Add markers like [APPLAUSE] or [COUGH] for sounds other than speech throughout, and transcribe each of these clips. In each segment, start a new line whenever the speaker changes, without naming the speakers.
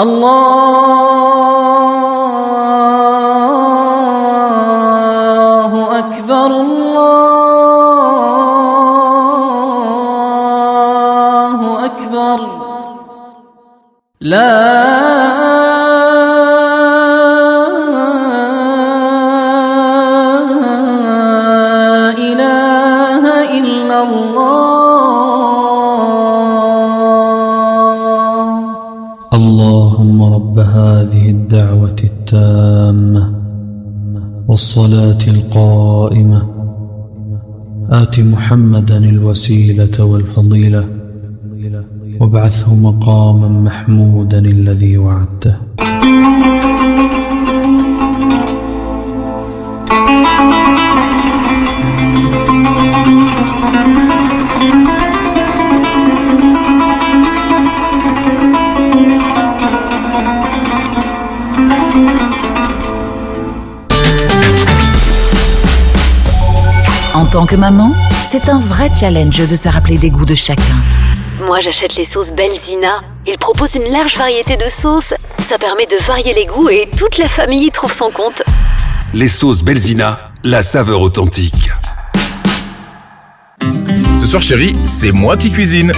الله
محمدا الوسيلة والفضيلة وابعثه مقاما محمودا الذي وعدته.
En tant que maman, c'est un vrai challenge de se rappeler des goûts de chacun.
Moi, j'achète les sauces Belzina. Ils proposent une large variété de sauces. Ça permet de varier les goûts et toute la famille y trouve son compte.
Les sauces Belzina, la saveur authentique.
Ce soir, chérie, c'est moi qui cuisine.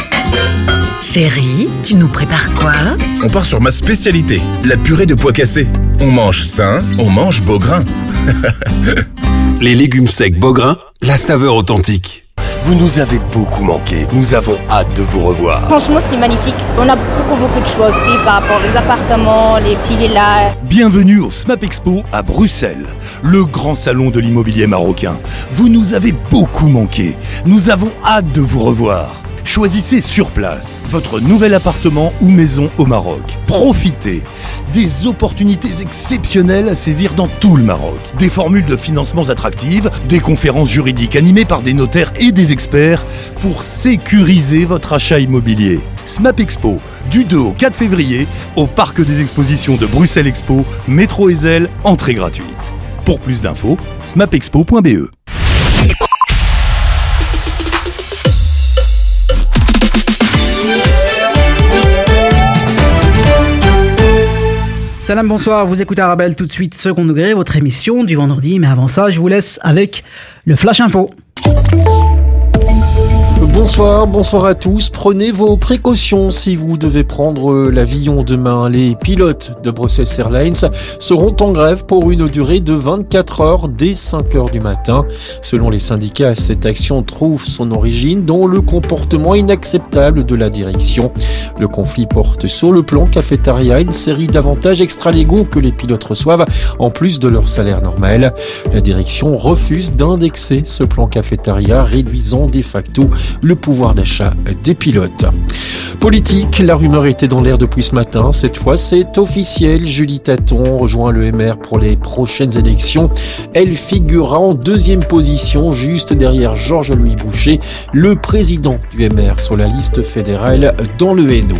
Chérie, tu nous prépares quoi?
On part sur ma spécialité, la purée de pois cassés. On mange sain, on mange beau grain. [LAUGHS]
Les légumes secs Beaugrain, la saveur authentique.
Vous nous avez beaucoup manqué. Nous avons hâte de vous revoir.
Franchement, c'est magnifique. On a beaucoup, beaucoup de choix aussi par rapport aux appartements, les petits villas.
Bienvenue au SMAP Expo à Bruxelles, le grand salon de l'immobilier marocain. Vous nous avez beaucoup manqué. Nous avons hâte de vous revoir. Choisissez sur place votre nouvel appartement ou maison au Maroc. Profitez des opportunités exceptionnelles à saisir dans tout le Maroc. Des formules de financements attractives, des conférences juridiques animées par des notaires et des experts pour sécuriser votre achat immobilier. SMAP Expo, du 2 au 4 février, au Parc des Expositions de Bruxelles Expo, métro Ezel, entrée gratuite. Pour plus d'infos, smapexpo.be.
Salam, bonsoir, vous écoutez Arabelle tout de suite, second degré, votre émission du vendredi, mais avant ça, je vous laisse avec le Flash Info.
Bonsoir, bonsoir à tous. Prenez vos précautions si vous devez prendre l'avion demain. Les pilotes de Brussels Airlines seront en grève pour une durée de 24 heures dès 5 heures du matin. Selon les syndicats, cette action trouve son origine dans le comportement inacceptable de la direction. Le conflit porte sur le plan cafétéria une série d'avantages extra-légaux que les pilotes reçoivent en plus de leur salaire normal. La direction refuse d'indexer ce plan cafétéria, réduisant de facto le pouvoir d'achat des pilotes. Politique, la rumeur était dans l'air depuis ce matin. Cette fois, c'est officiel. Julie Taton rejoint le MR pour les prochaines élections. Elle figurera en deuxième position, juste derrière Georges-Louis Boucher, le président du MR sur la liste fédérale dans le Hainaut.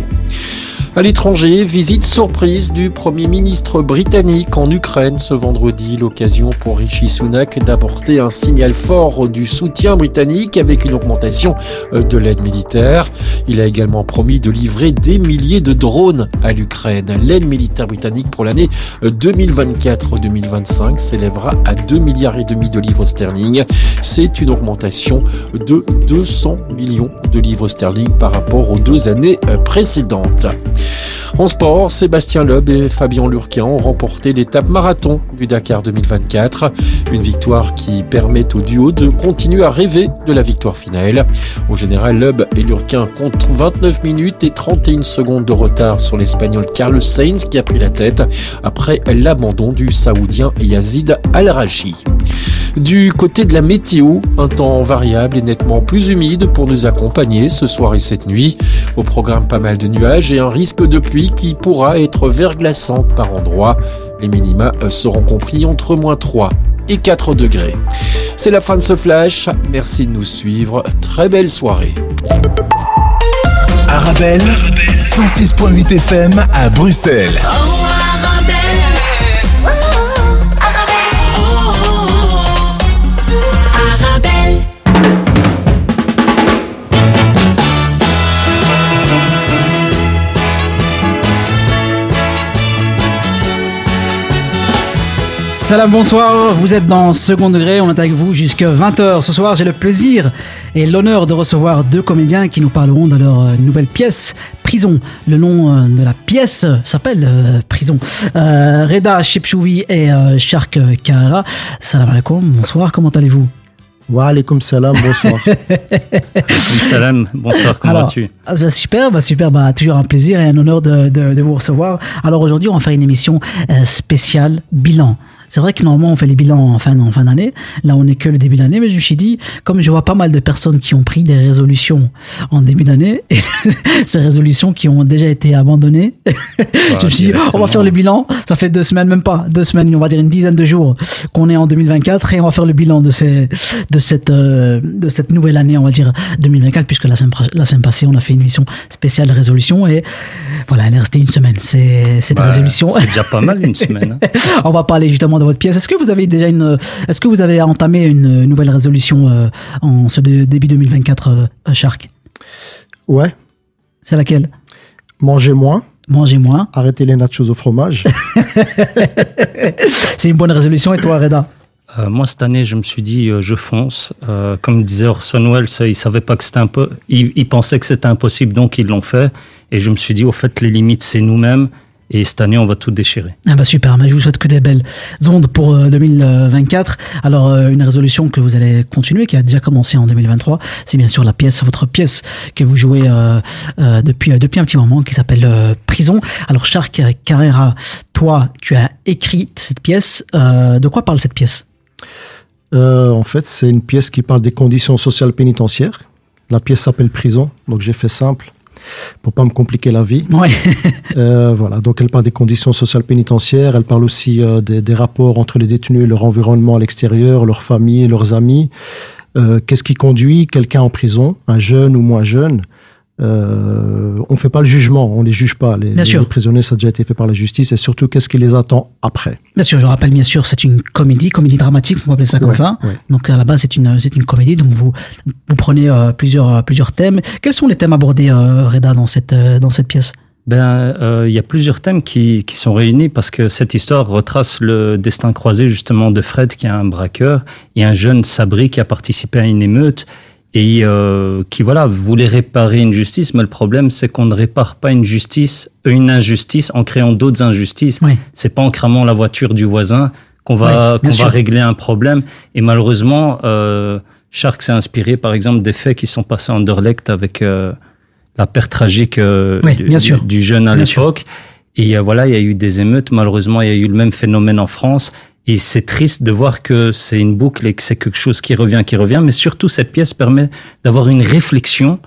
À l'étranger, visite surprise du Premier ministre britannique en Ukraine ce vendredi, l'occasion pour Rishi Sunak d'apporter un signal fort du soutien britannique avec une augmentation de l'aide militaire. Il a également promis de livrer des milliers de drones à l'Ukraine. L'aide militaire britannique pour l'année 2024-2025 s'élèvera à 2 milliards et demi de livres sterling. C'est une augmentation de 200 millions de livres sterling par rapport aux deux années précédentes. En sport, Sébastien Loeb et Fabien Lurquin ont remporté l'étape marathon du Dakar 2024. Une victoire qui permet au duo de continuer à rêver de la victoire finale. Au général, Loeb et Lurquin comptent 29 minutes et 31 secondes de retard sur l'Espagnol Carlos Sainz qui a pris la tête après l'abandon du Saoudien Yazid Al-Raji. Du côté de la météo, un temps variable et nettement plus humide pour nous accompagner ce soir et cette nuit. Au programme, pas mal de nuages et un risque de pluie qui pourra être verglaçante par endroits. Les minima seront compris entre moins 3 et 4 degrés. C'est la fin de ce flash. Merci de nous suivre. Très belle soirée.
Arabelle, 106.8 FM à Bruxelles.
Salam, bonsoir. Vous êtes dans Second Degré. On est avec vous jusqu'à 20h. Ce soir, j'ai le plaisir et l'honneur de recevoir deux comédiens qui nous parleront de leur euh, nouvelle pièce, Prison. Le nom euh, de la pièce s'appelle euh, Prison. Euh, Reda Chepchoui et euh, Shark Kahara. Salam alaikum. Bonsoir. Comment allez-vous?
Wa alaikum salam, bonsoir. [LAUGHS]
Salam, bonsoir, comment
Alors,
vas-tu?
ah, bah, Super, bah, super, bah, toujours un plaisir et un honneur de, de- de vous recevoir. Alors aujourd'hui, on va faire une émission spéciale bilan. C'est vrai que normalement on fait les bilans en fin, en fin d'année. Là, on n'est que le début d'année, mais je me suis dit, comme je vois pas mal de personnes qui ont pris des résolutions en début d'année, et [LAUGHS] ces résolutions qui ont déjà été abandonnées, [LAUGHS] je me suis dit, on va faire le bilan. Ça fait deux semaines, même pas deux semaines, on va dire une dizaine de jours qu'on est en 2024 et on va faire le bilan de ces, de cette, euh, de cette nouvelle année, on va dire 2024, puisque la semaine, la semaine passée, on a fait une émission spéciale résolution et voilà, elle est restée une semaine. C'est cette
Bah,
résolution.
C'est déjà pas mal une semaine. hein. [LAUGHS]
on va parler justement de votre pièce. Est-ce que vous avez déjà une, est-ce que vous avez entamé une nouvelle résolution euh, en ce dé- début 2024, euh, Shark?
Ouais.
C'est laquelle?
Mangez moins.
Mangez moins.
Arrêtez les nachos au fromage. [LAUGHS]
C'est une bonne résolution. Et toi, Reda?
Euh, moi, cette année, je me suis dit, euh, je fonce. Euh, comme disait Orson Welles, ils savaient pas que c'était un peu, ils, ils pensaient que c'était impossible, donc ils l'ont fait. Et je me suis dit, au fait, les limites, c'est nous-mêmes. Et cette année, on va tout déchirer.
Ah bah super, mais je vous souhaite que des belles ondes pour euh, 2024. Alors euh, une résolution que vous allez continuer, qui a déjà commencé en 2023, c'est bien sûr la pièce, votre pièce que vous jouez euh, euh, depuis euh, depuis un petit moment, qui s'appelle euh, Prison. Alors Shark Carrera, toi, tu as écrit cette pièce. Euh, de quoi parle cette pièce?
Euh, en fait, c'est une pièce qui parle des conditions sociales pénitentiaires. La pièce s'appelle Prison, donc j'ai fait simple pour pas me compliquer la vie.
Ouais. [LAUGHS]
Euh, voilà, donc elle parle des conditions sociales pénitentiaires, elle parle aussi euh, des, des rapports entre les détenus et leur environnement à l'extérieur, leurs familles, leurs amis. Euh, Qu'est-ce qui conduit quelqu'un en prison, un jeune ou moins jeune? Euh, On fait pas le jugement, on les juge pas. Les,
Bien
les-
sûr.
les prisonniers, ça a déjà été fait par la justice, et surtout, qu'est-ce qui les attend après
Bien sûr, je rappelle bien sûr, c'est une comédie, comédie dramatique, on peut appeler ça comme
Ouais,
ça.
ouais.
Donc à la base, c'est une c'est une comédie, donc vous vous prenez euh, plusieurs euh, plusieurs thèmes. Quels sont les thèmes abordés, euh, Reda, dans cette euh, dans cette pièce?
Ben, euh, il y a plusieurs thèmes qui, qui sont réunis parce que cette histoire retrace le destin croisé justement de Fred, qui est un braqueur, et un jeune Sabri qui a participé à une émeute et euh, qui voilà voulait réparer une justice, mais le problème c'est qu'on ne répare pas une justice, une injustice en créant d'autres injustices.
Oui.
C'est pas en cramant la voiture du voisin qu'on va
Oui,
qu'on va régler un problème. Et malheureusement, euh, Shark s'est inspiré par exemple des faits qui sont passés en Anderlecht avec euh, la perte tragique euh,
Oui,
du, du- du jeune à l'époque. Et euh, voilà, il y a eu des émeutes. Malheureusement, il y a eu le même phénomène en France. Et c'est triste de voir que c'est une boucle et que c'est quelque chose qui revient, qui revient. Mais surtout, cette pièce permet d'avoir une réflexion.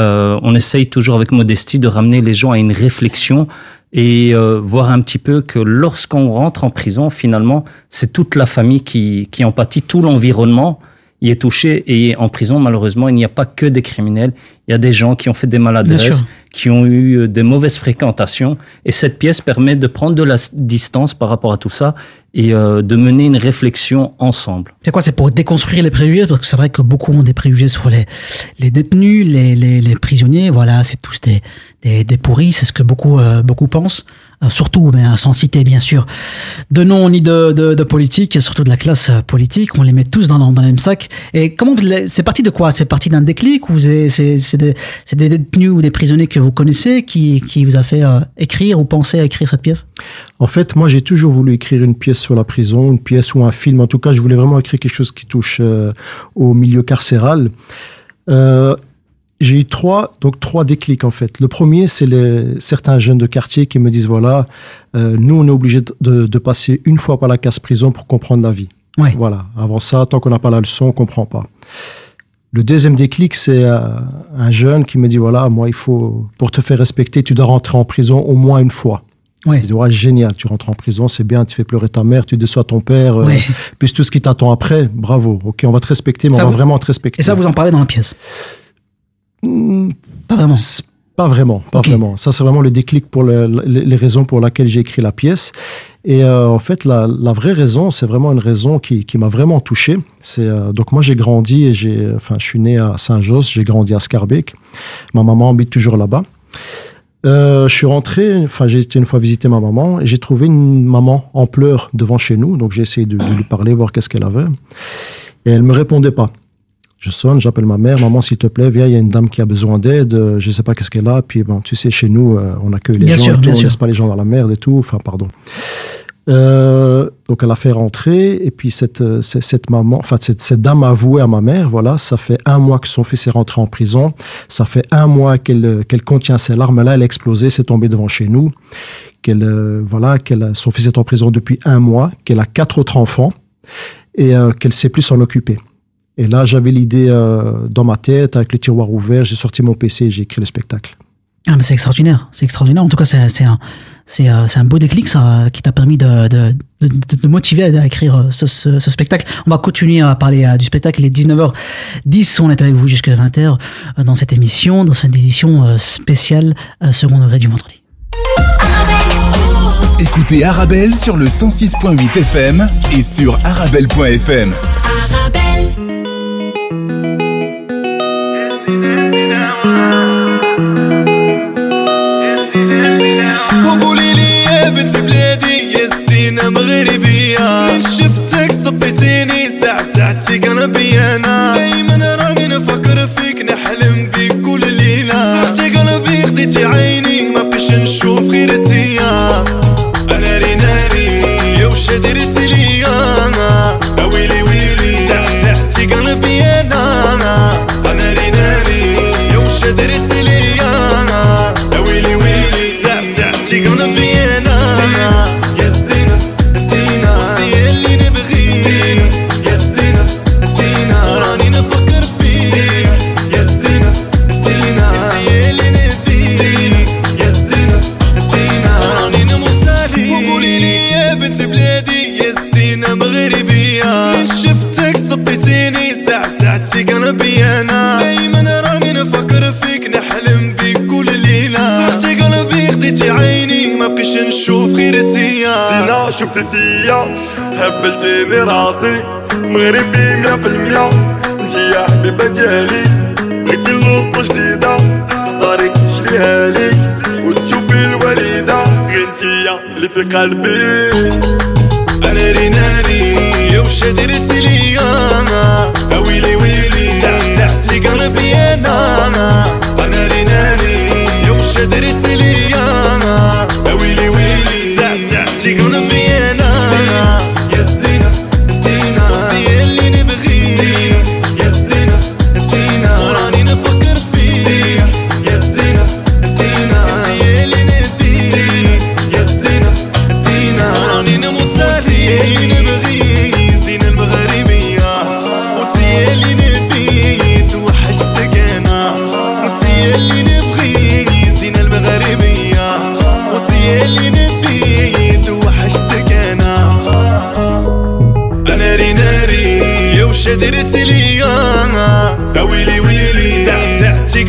Euh, on essaye toujours avec modestie de ramener les gens à une réflexion et euh, voir un petit peu que lorsqu'on rentre en prison, finalement, c'est toute la famille qui, qui en pâtit, tout l'environnement y est touché. Et en prison, malheureusement, il n'y a pas que des criminels. Il y a des gens qui ont fait des maladresses, qui ont eu euh, des mauvaises fréquentations. Et cette pièce permet de prendre de la distance par rapport à tout ça et euh, de mener une réflexion ensemble.
C'est quoi C'est pour déconstruire les préjugés? Parce que c'est vrai que beaucoup ont des préjugés sur les, les détenus, les, les, les prisonniers. Voilà, c'est tous des, des, des pourris. C'est ce que beaucoup, euh, beaucoup pensent. Euh, surtout, mais euh, sans citer bien sûr de nom ni de, de, politique, surtout de la classe euh, politique. On les met tous dans, dans le même sac. Et comment c'est parti de quoi? C'est parti d'un déclic ou c'est des, des détenus ou des prisonniers que vous connaissez qui, qui vous a fait euh, écrire ou penser à écrire cette pièce?
En fait, moi, j'ai toujours voulu écrire une pièce sur la prison, une pièce ou un film. En tout cas, je voulais vraiment écrire quelque chose qui touche au milieu carcéral. J'ai eu trois, donc trois déclics en fait. Le premier, c'est certains jeunes de quartier qui me disent voilà, euh, nous on est obligé de, passer une fois par la casse prison pour comprendre la vie.
Ouais.
Voilà. Avant ça, tant qu'on n'a pas la leçon, on comprend pas. Le deuxième déclic, c'est euh, un jeune qui me dit voilà, moi il faut pour te faire respecter, tu dois rentrer en prison au moins une fois.
Ouais.
Je dis, ouais, génial, tu rentres en prison, c'est bien, tu fais pleurer ta mère, tu déçois ton père, euh, puis tout ce qui t'attend après, bravo, ok, on va te respecter, mais
Ça
on va vraiment te respecter.
Et ça, vous en parlez dans la pièce?
Hmm,
Pas vraiment.
Pas vraiment, pas vraiment. Ça, c'est vraiment le déclic pour le- le- les raisons pour lesquelles j'ai écrit la pièce. Et euh, en fait, la, la vraie raison, c'est vraiment une raison qui, qui m'a vraiment touché. C'est euh, donc moi, j'ai grandi et j'ai, enfin, je suis né à Saint-Josse, j'ai grandi à Scarbeck. Ma maman habite toujours là-bas. Euh, je suis rentré, enfin j'ai été une fois visiter ma maman et j'ai trouvé une maman en pleurs devant chez nous. Donc j'ai essayé de, de lui parler, voir qu'est-ce qu'elle avait. Et elle me répondait pas. Je sonne, j'appelle ma mère, maman s'il te plaît, viens, il y a une dame qui a besoin d'aide, euh, je sais pas qu'est-ce qu'elle a. Puis bon, tu sais, chez nous, euh, on accueille les
Bien
gens,
sûr,
et tout, on
sûr.
laisse pas les gens dans la merde et tout. Enfin, pardon. Euh, donc elle a fait rentrer et puis cette, euh, cette, cette maman, enfin cette, cette dame a avoué à ma mère, voilà, ça fait un mois que son fils est rentré en prison, ça fait un mois qu'elle qu'elle contient ses larmes, là elle a explosé, c'est tombé devant chez nous, qu'elle euh, voilà, qu'elle son fils est en prison depuis un mois, qu'elle a quatre autres enfants et euh, qu'elle sait plus s'en occuper. Et là, j'avais l'idée euh, dans ma tête, avec les tiroirs ouverts, j'ai sorti mon PC et j'ai écrit le spectacle.
Ah, mais c'est extraordinaire, c'est extraordinaire. En tout cas, c'est un, euh, un, beau déclic qui t'a permis de, de, de, motiver à écrire euh, ce, spectacle. On va continuer à parler euh, du spectacle. Il est 19h10, on est avec vous jusqu'à 20h dans cette émission, dans cette édition spéciale second degré du vendredi.
Écoutez Arabelle sur le 106.8 FM et sur arabelle.fm.
الزينة مغربية من شفتك صديتيني ساعة ساعتي قلبي أنا دايما راني نفكر فيك.
شفتي فيا هبلتيني راسي. مغربي مية في المية. انتي يا حبيبة ديالي بغيتي اللوطة جديدة. اختاري شريها لي. وتشوفي الوليدة غير انتيا اللي في قلبي.
أنا ري ناري يا وش درتي ليا يا ويلي ويلي ساعتي قلبي أنا أنا ري ناري يا وش درتي ليا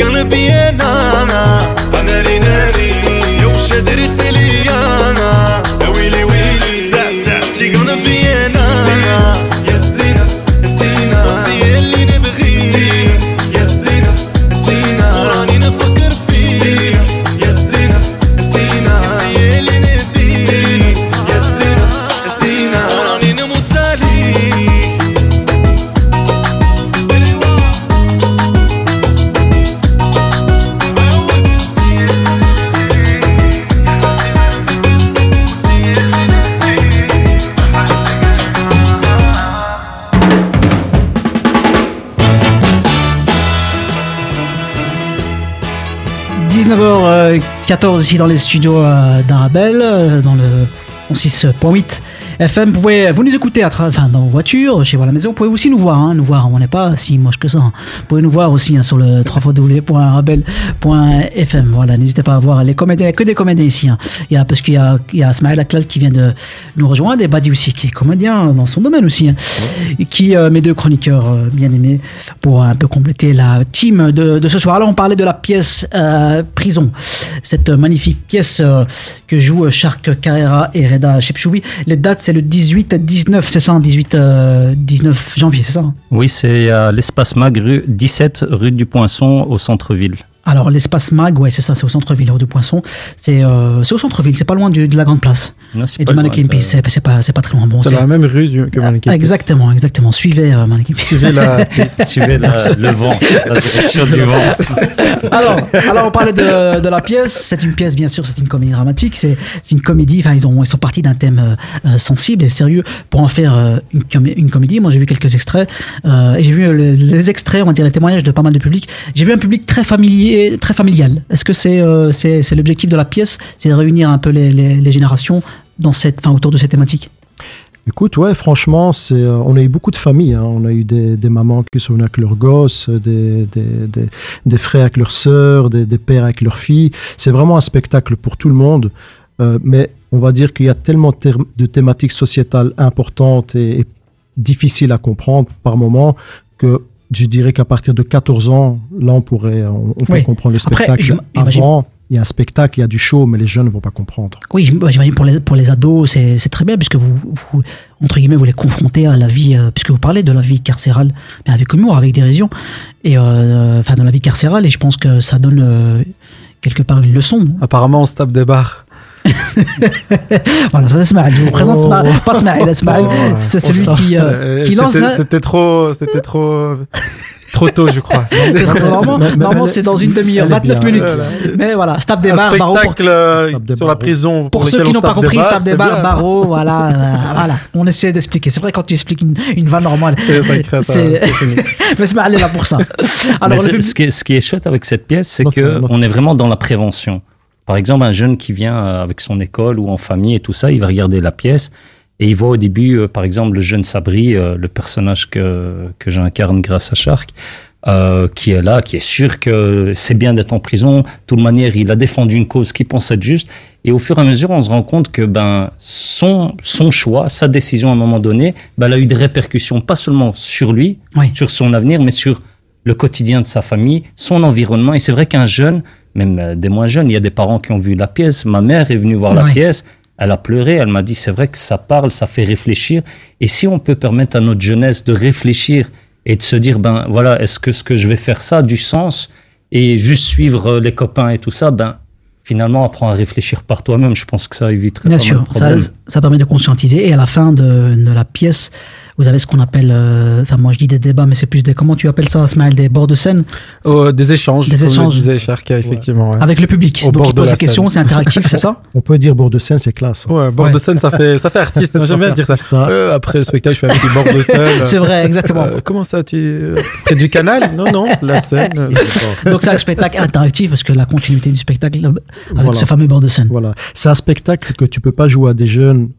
gonna
be it. Ici dans les studios euh, d'Arabelle, euh, dans le 106.8 FM. Vous pouvez vous nous écouter à enfin, dans vos voitures, chez vous à la maison. Vous pouvez aussi nous voir, hein, nous voir. On n'est pas si moche que ça. hein. Vous pouvez nous voir aussi hein, sur le www.arabelle.fm. Voilà, n'hésitez pas à voir les comédiens. Il n'y a que des comédiens ici. hein. Il y a, parce qu'il y a, il y a Smaël Aklal qui vient de nous rejoindre et Badi aussi qui est comédien dans son domaine aussi. Et qui, euh, mes deux chroniqueurs euh, bien aimés, pour un peu compléter la team de, de ce soir. Alors, on parlait de la pièce euh, Prison, cette magnifique pièce euh, que jouent Shark Carrera et Reda Chepchoui. Les dates, c'est le 18 19, c'est ça, hein, 18, euh, 19 janvier, c'est ça hein?
Oui, c'est à l'espace Mag, rue 17, rue du Poinçon, au centre-ville.
Alors l'espace Mag, ouais, c'est ça, c'est au centre-ville, au de Poisson. C'est euh, c'est au centre-ville, c'est pas loin du- de la grande place.
Non, c'est
Et du Peace, c'est c'est pas, c'est pas très loin. Bon,
C'est la même rue du- que Mannequin Peace.
Exactement, exactement. Suivez euh, Mannequin Peace.
Suivez la [LAUGHS]
Suivez la- le vent, la direction du vent. [LAUGHS]
alors, alors, on parlait de, de la pièce. C'est une pièce, bien sûr, c'est une comédie dramatique. C'est c'est une comédie. Enfin, ils, ont, ils sont partis d'un thème euh, euh, sensible et sérieux pour en faire euh, une, une comédie. Moi, j'ai vu quelques extraits euh, et j'ai vu le- les extraits, on va dire les témoignages de pas mal de public. J'ai vu un public très familier, très familial. Est-ce que c'est euh, c'est c'est l'objectif de la pièce, c'est de réunir un peu les, les, générations dans cette, enfin, autour de cette thématique?
Écoute, ouais, franchement, euh, on a eu beaucoup de familles. hein. On a eu des, des mamans qui sont venues avec leurs gosses, des, des, des, frères avec leurs sœurs, des, pères avec leurs filles. C'est vraiment un spectacle pour tout le monde. Euh, mais on va dire qu'il y a tellement de thématiques sociétales importantes et, et difficiles à comprendre par moment que je dirais qu'à partir de 14 ans, là, on pourrait, on, on peut
Oui.
comprendre le spectacle. Avant, il y a un spectacle, il y a du show, mais les jeunes ne vont pas comprendre.
Oui, j'im- j'imagine pour les, pour les ados, c'est c'est très bien puisque vous, vous, entre guillemets, vous les confrontez à la vie, euh, puisque vous parlez de la vie carcérale, mais avec humour, avec dérision, et euh, enfin dans la vie carcérale, et je pense que ça donne euh, quelque part une leçon.
Apparemment, on se tape des barres. [LAUGHS]
Voilà, ça c'est. Je vous présente
Oh.
Smaïl, pas Smaïl, Smaïl,
Oh.
c'est celui qui, euh,
Euh,
qui lance.
c'était-
hein.
C'était trop, c'était trop, trop tôt, je crois. [LAUGHS]
Normalement, c'est dans une demi-heure,
elle est
29
bien.
minutes.
Voilà.
Mais voilà, se tape des barres, barreaux pour,
spectacle euh, sur la prison.
Pour ceux
lesquels
qui
on
n'ont pas compris, tape des barres,
bien.
barreaux, [LAUGHS] voilà, voilà. On essaie d'expliquer. C'est vrai quand tu expliques une, une vanne normale.
C'est ça qui crée ça.
Mais c'est mal là pour ça. Alors, le
c'est-
public-
ce, qui est, ce qui est chouette avec cette pièce, c'est
Notre-
que
notre-
on est vraiment dans la prévention. Par exemple, un jeune qui vient euh, avec son école ou en famille et tout ça, il va regarder la pièce et il voit au début, euh, par exemple, le jeune Sabri, euh, le personnage que, que j'incarne grâce à Shark, euh, qui est là, qui est sûr que c'est bien d'être en prison. De toute manière, il a défendu une cause qu'il pense être juste. Et au fur et à mesure, on se rend compte que ben, son, son choix, sa décision à un moment donné, ben, elle a eu des répercussions, pas seulement sur lui, sur son avenir, mais sur le quotidien de sa famille, son environnement. Et c'est vrai qu'un jeune, même euh, des moins jeunes, il y a des parents qui ont vu la pièce. Ma mère est venue voir la pièce. Elle a pleuré, elle m'a dit c'est vrai que ça parle, ça fait réfléchir. Et si on peut permettre à notre jeunesse de réfléchir et de se dire ben voilà, est-ce que ce que je vais faire ça a du sens et juste suivre euh, les copains et tout ça, ben finalement apprends à réfléchir par toi-même. Je pense que ça éviterait
Bien
pas mal
sûr,
de
ça, permet de conscientiser. Et à la fin de, de la pièce, vous avez ce qu'on appelle, euh, enfin moi je dis des débats, mais c'est plus des, comment tu appelles ça, Smaël, des bords de scène?
Oh, des échanges,
Des échanges.
disait Sharka, effectivement. ouais.
avec le public.
Au
Donc ils posent des questions, c'est
scène.
interactif, c'est ça? [LAUGHS]
On peut dire bord de scène, c'est classe.
Ouais, bord
Ouais.
de scène, ça fait, ça fait artiste. Moi, J'aime bien dire ça. Euh, après le spectacle, je fais un petit bord de scène. [LAUGHS]
C'est vrai, exactement.
Euh, comment ça, tu près du canal? Non, non, la scène. [LAUGHS]
Donc c'est un spectacle interactif parce que la continuité du spectacle avec
Voilà.
ce fameux bord de scène.
Voilà. C'est un spectacle que tu peux pas jouer à des jeunes,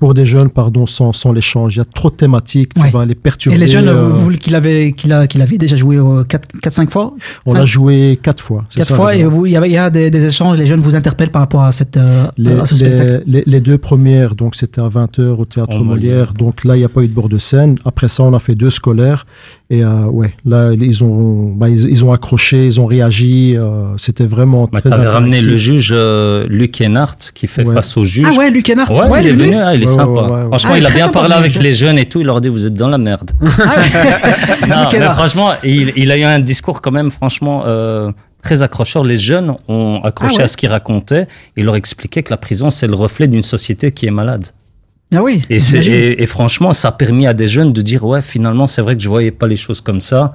pour des jeunes, pardon, sans, sans l'échange. Il y a trop de thématiques, tu
Ouais.
vas les perturber.
Et les jeunes,
euh,
vous, vous qu'il avait, qu'il a, qu'il avait déjà joué 4-5 fois
on l'a joué quatre fois. c'est
Quatre
ça,
fois,
le
et vous, il y a, il y a des, des échanges, les jeunes vous interpellent par rapport à, cette, euh,
Les,
à ce spectacle.
les, les- les deux premières, donc c'était à 20h au théâtre Molière.
Molière.
Donc là, il n'y a pas eu de bord de scène. Après ça, on a fait deux scolaires. Et euh, ouais, là, ils ont, bah, ils, ils ont accroché, ils ont réagi. euh, c'était vraiment
Bah,
très
T'avais ramené le juge euh, Luc Enart qui fait
Ouais.
face au juge.
Ah ouais, Luc Enart,
Ouais,
ouais,
il est
venu.
ah, il est
Ouais,
sympa.
ouais, ouais, ouais.
Franchement,
Ah,
il a bien parlé avec les jeunes et tout. Il leur dit vous êtes dans la merde.
Ah ouais. [LAUGHS]
non, [LAUGHS] mais franchement, il, il a eu un discours quand même, franchement, euh, très accrocheur. Les jeunes ont accroché
Ah ouais.
à ce qu'il racontait. Il leur expliquait que la prison, c'est le reflet d'une société qui est malade.
Ah oui,
Et, franchement, ça a permis à des jeunes de dire ouais, finalement, c'est vrai que je voyais pas les choses comme ça.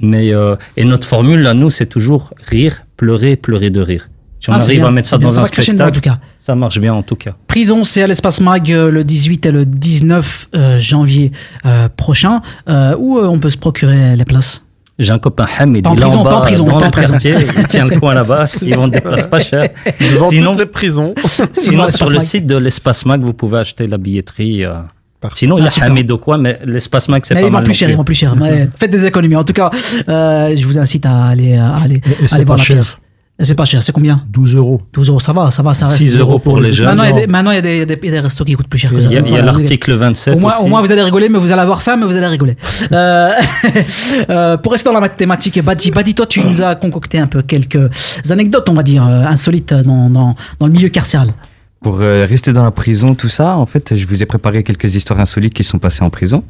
Mais euh, et notre formule là, nous, c'est toujours rire, pleurer, pleurer de rire. Si on
Ah,
arrive
bien,
à mettre ça dans
ça
un spectacle,
en tout cas.
ça marche bien en tout cas.
Prison, c'est à l'espace Mag euh, le 18 et le 19 euh, janvier prochain, où on peut se procurer les places?
J'ai un copain Hamid,
Pas en
il est
prison,
en
pas en
bas,
prison,
dans le
prison.
quartier, il tient le coin là-bas, ils vont des places pas chères.
Devant
Sinon,
toutes les prisons.
sinon sur le site de l'Espace Mag, vous pouvez acheter la billetterie. euh. Sinon, il y a
super.
Hamid ou quoi, mais l'Espace Mag, c'est
Mais
pas
ils vont
mal.
plus
non
cher, ils vont plus cher. Faites des économies. En tout cas, euh, je vous incite à aller, à aller,
et
à
c'est
aller voir la
cher.
pièce. Et C'est pas cher, c'est combien?
12 euros.
12 euros, ça va, ça va, ça reste.
6 euros pour les jeunes.
Maintenant, il y a des, maintenant, il y a des, il y a des- il y a des restos qui coûtent plus cher que ça.
Il y a, l'article 27
Au moins,
aussi.
au moins, vous allez rigoler, mais vous allez avoir faim, mais vous allez rigoler. [LAUGHS] Euh, [LAUGHS] euh, pour rester dans la thématique, Badi, Badi, toi, tu nous as concocté un peu quelques anecdotes, on va dire, euh, insolites dans, dans, dans le milieu carcéral.
Pour euh, rester dans la prison, tout ça, en fait, je vous ai préparé quelques histoires insolites qui sont passées en prison.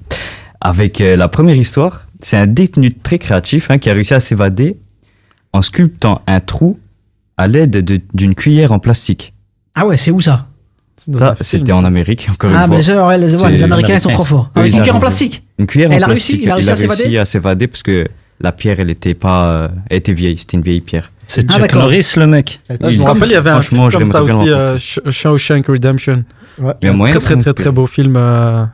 Avec la première histoire, c'est un détenu très créatif hein, qui a réussi à s'évader en sculptant un trou à l'aide de- d'une cuillère en plastique.
Ah ouais, c'est où ça?
Ça, c'était en Amérique, encore
Ah,
une
mais
fois.
je- ouais, les- ouais, les Américains, ils sont trop forts.
Ils
une cuillère en plastique
Une cuillère
Elle
en
a réussi
plastique.
Il a réussi à s'évader
parce que la pierre, elle était pas, euh, elle était vieille. C'était une vieille pierre.
C'est
Ah,
Chuck. Norris, le mec.
Là, je me rappelle, il y avait un film comme ça aussi, euh, Sh- Shawshank Redemption.
Ouais.
Il y a
Un
moyen
très très très très beau film. euh,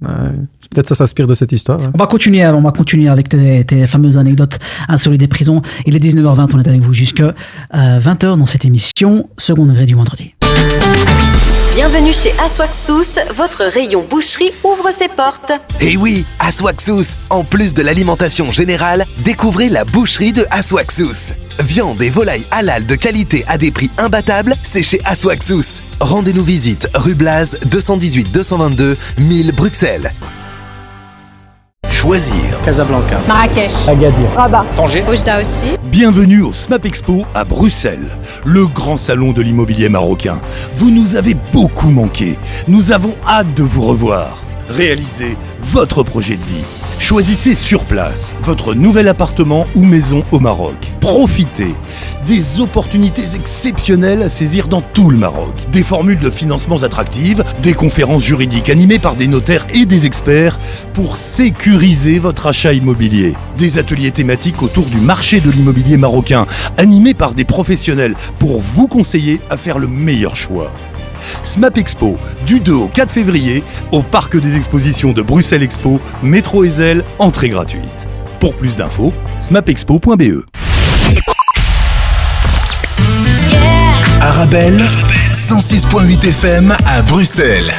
Peut-être ça s'inspire de cette histoire. hein.
On va continuer, on va continuer avec tes, tes fameuses anecdotes insolites des prisons. Il est 19h20, on est avec vous jusqu'à 20h dans cette émission, seconde degré du vendredi.
Bienvenue chez Aswaxous, votre rayon boucherie ouvre ses portes.
Et oui, Aswaxous, en plus de l'alimentation générale, découvrez la boucherie de Aswaxous. Viande et volaille halal de qualité à des prix imbattables, c'est chez Aswaxous. Rendez-nous visite rue Blaz 218 222 1000 Bruxelles. Choisir.
Casablanca.
Marrakech.
Agadir.
Rabat.
Tanger.
Oujda aussi.
Bienvenue au SMAP Expo à Bruxelles, le grand salon de l'immobilier marocain. Vous nous avez beaucoup manqué. Nous avons hâte de vous revoir. Réalisez votre projet de vie. Choisissez sur place votre nouvel appartement ou maison au Maroc. Profitez des opportunités exceptionnelles à saisir dans tout le Maroc. Des formules de financements attractives, des conférences juridiques animées par des notaires et des experts pour sécuriser votre achat immobilier. Des ateliers thématiques autour du marché de l'immobilier marocain, animés par des professionnels pour vous conseiller à faire le meilleur choix. SMAP Expo, du 2 au 4 février, au Parc des Expositions de Bruxelles Expo, métro Ezel, entrée gratuite. Pour plus d'infos, smapexpo.be.
Arabelle, 106.8 FM à Bruxelles.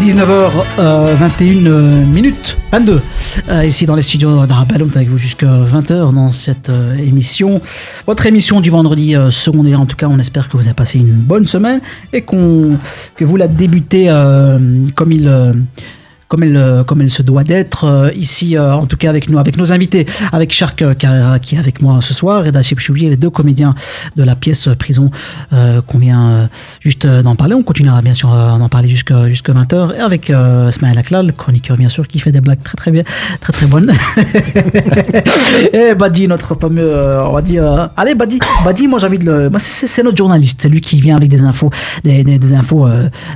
19h21 euh, minutes, 22, euh, ici dans les studios est avec vous jusqu'à 20h dans cette euh, émission. Votre émission du vendredi euh, secondaire, en tout cas, on espère que vous avez passé une bonne semaine et qu'on que vous la débutez euh, comme il... euh, comme elle, euh, comme elle se doit d'être euh, ici, euh, en tout cas avec nous, avec nos invités, avec Shark Carrera qui est avec moi ce soir, Reda Chepchouli et les deux comédiens de la pièce Prison euh, qu'on vient juste d'en parler. On continuera bien sûr euh, d'en parler jusqu'à jusqu'à 20h et avec euh, Smaël le chroniqueur bien sûr, qui fait des blagues très très bien, très très bonnes. [LAUGHS] et Badi, notre fameux, on va dire, allez Badi, Badi, moi j'ai envie de le, c'est notre journaliste, c'est lui qui vient avec des infos, des, des, infos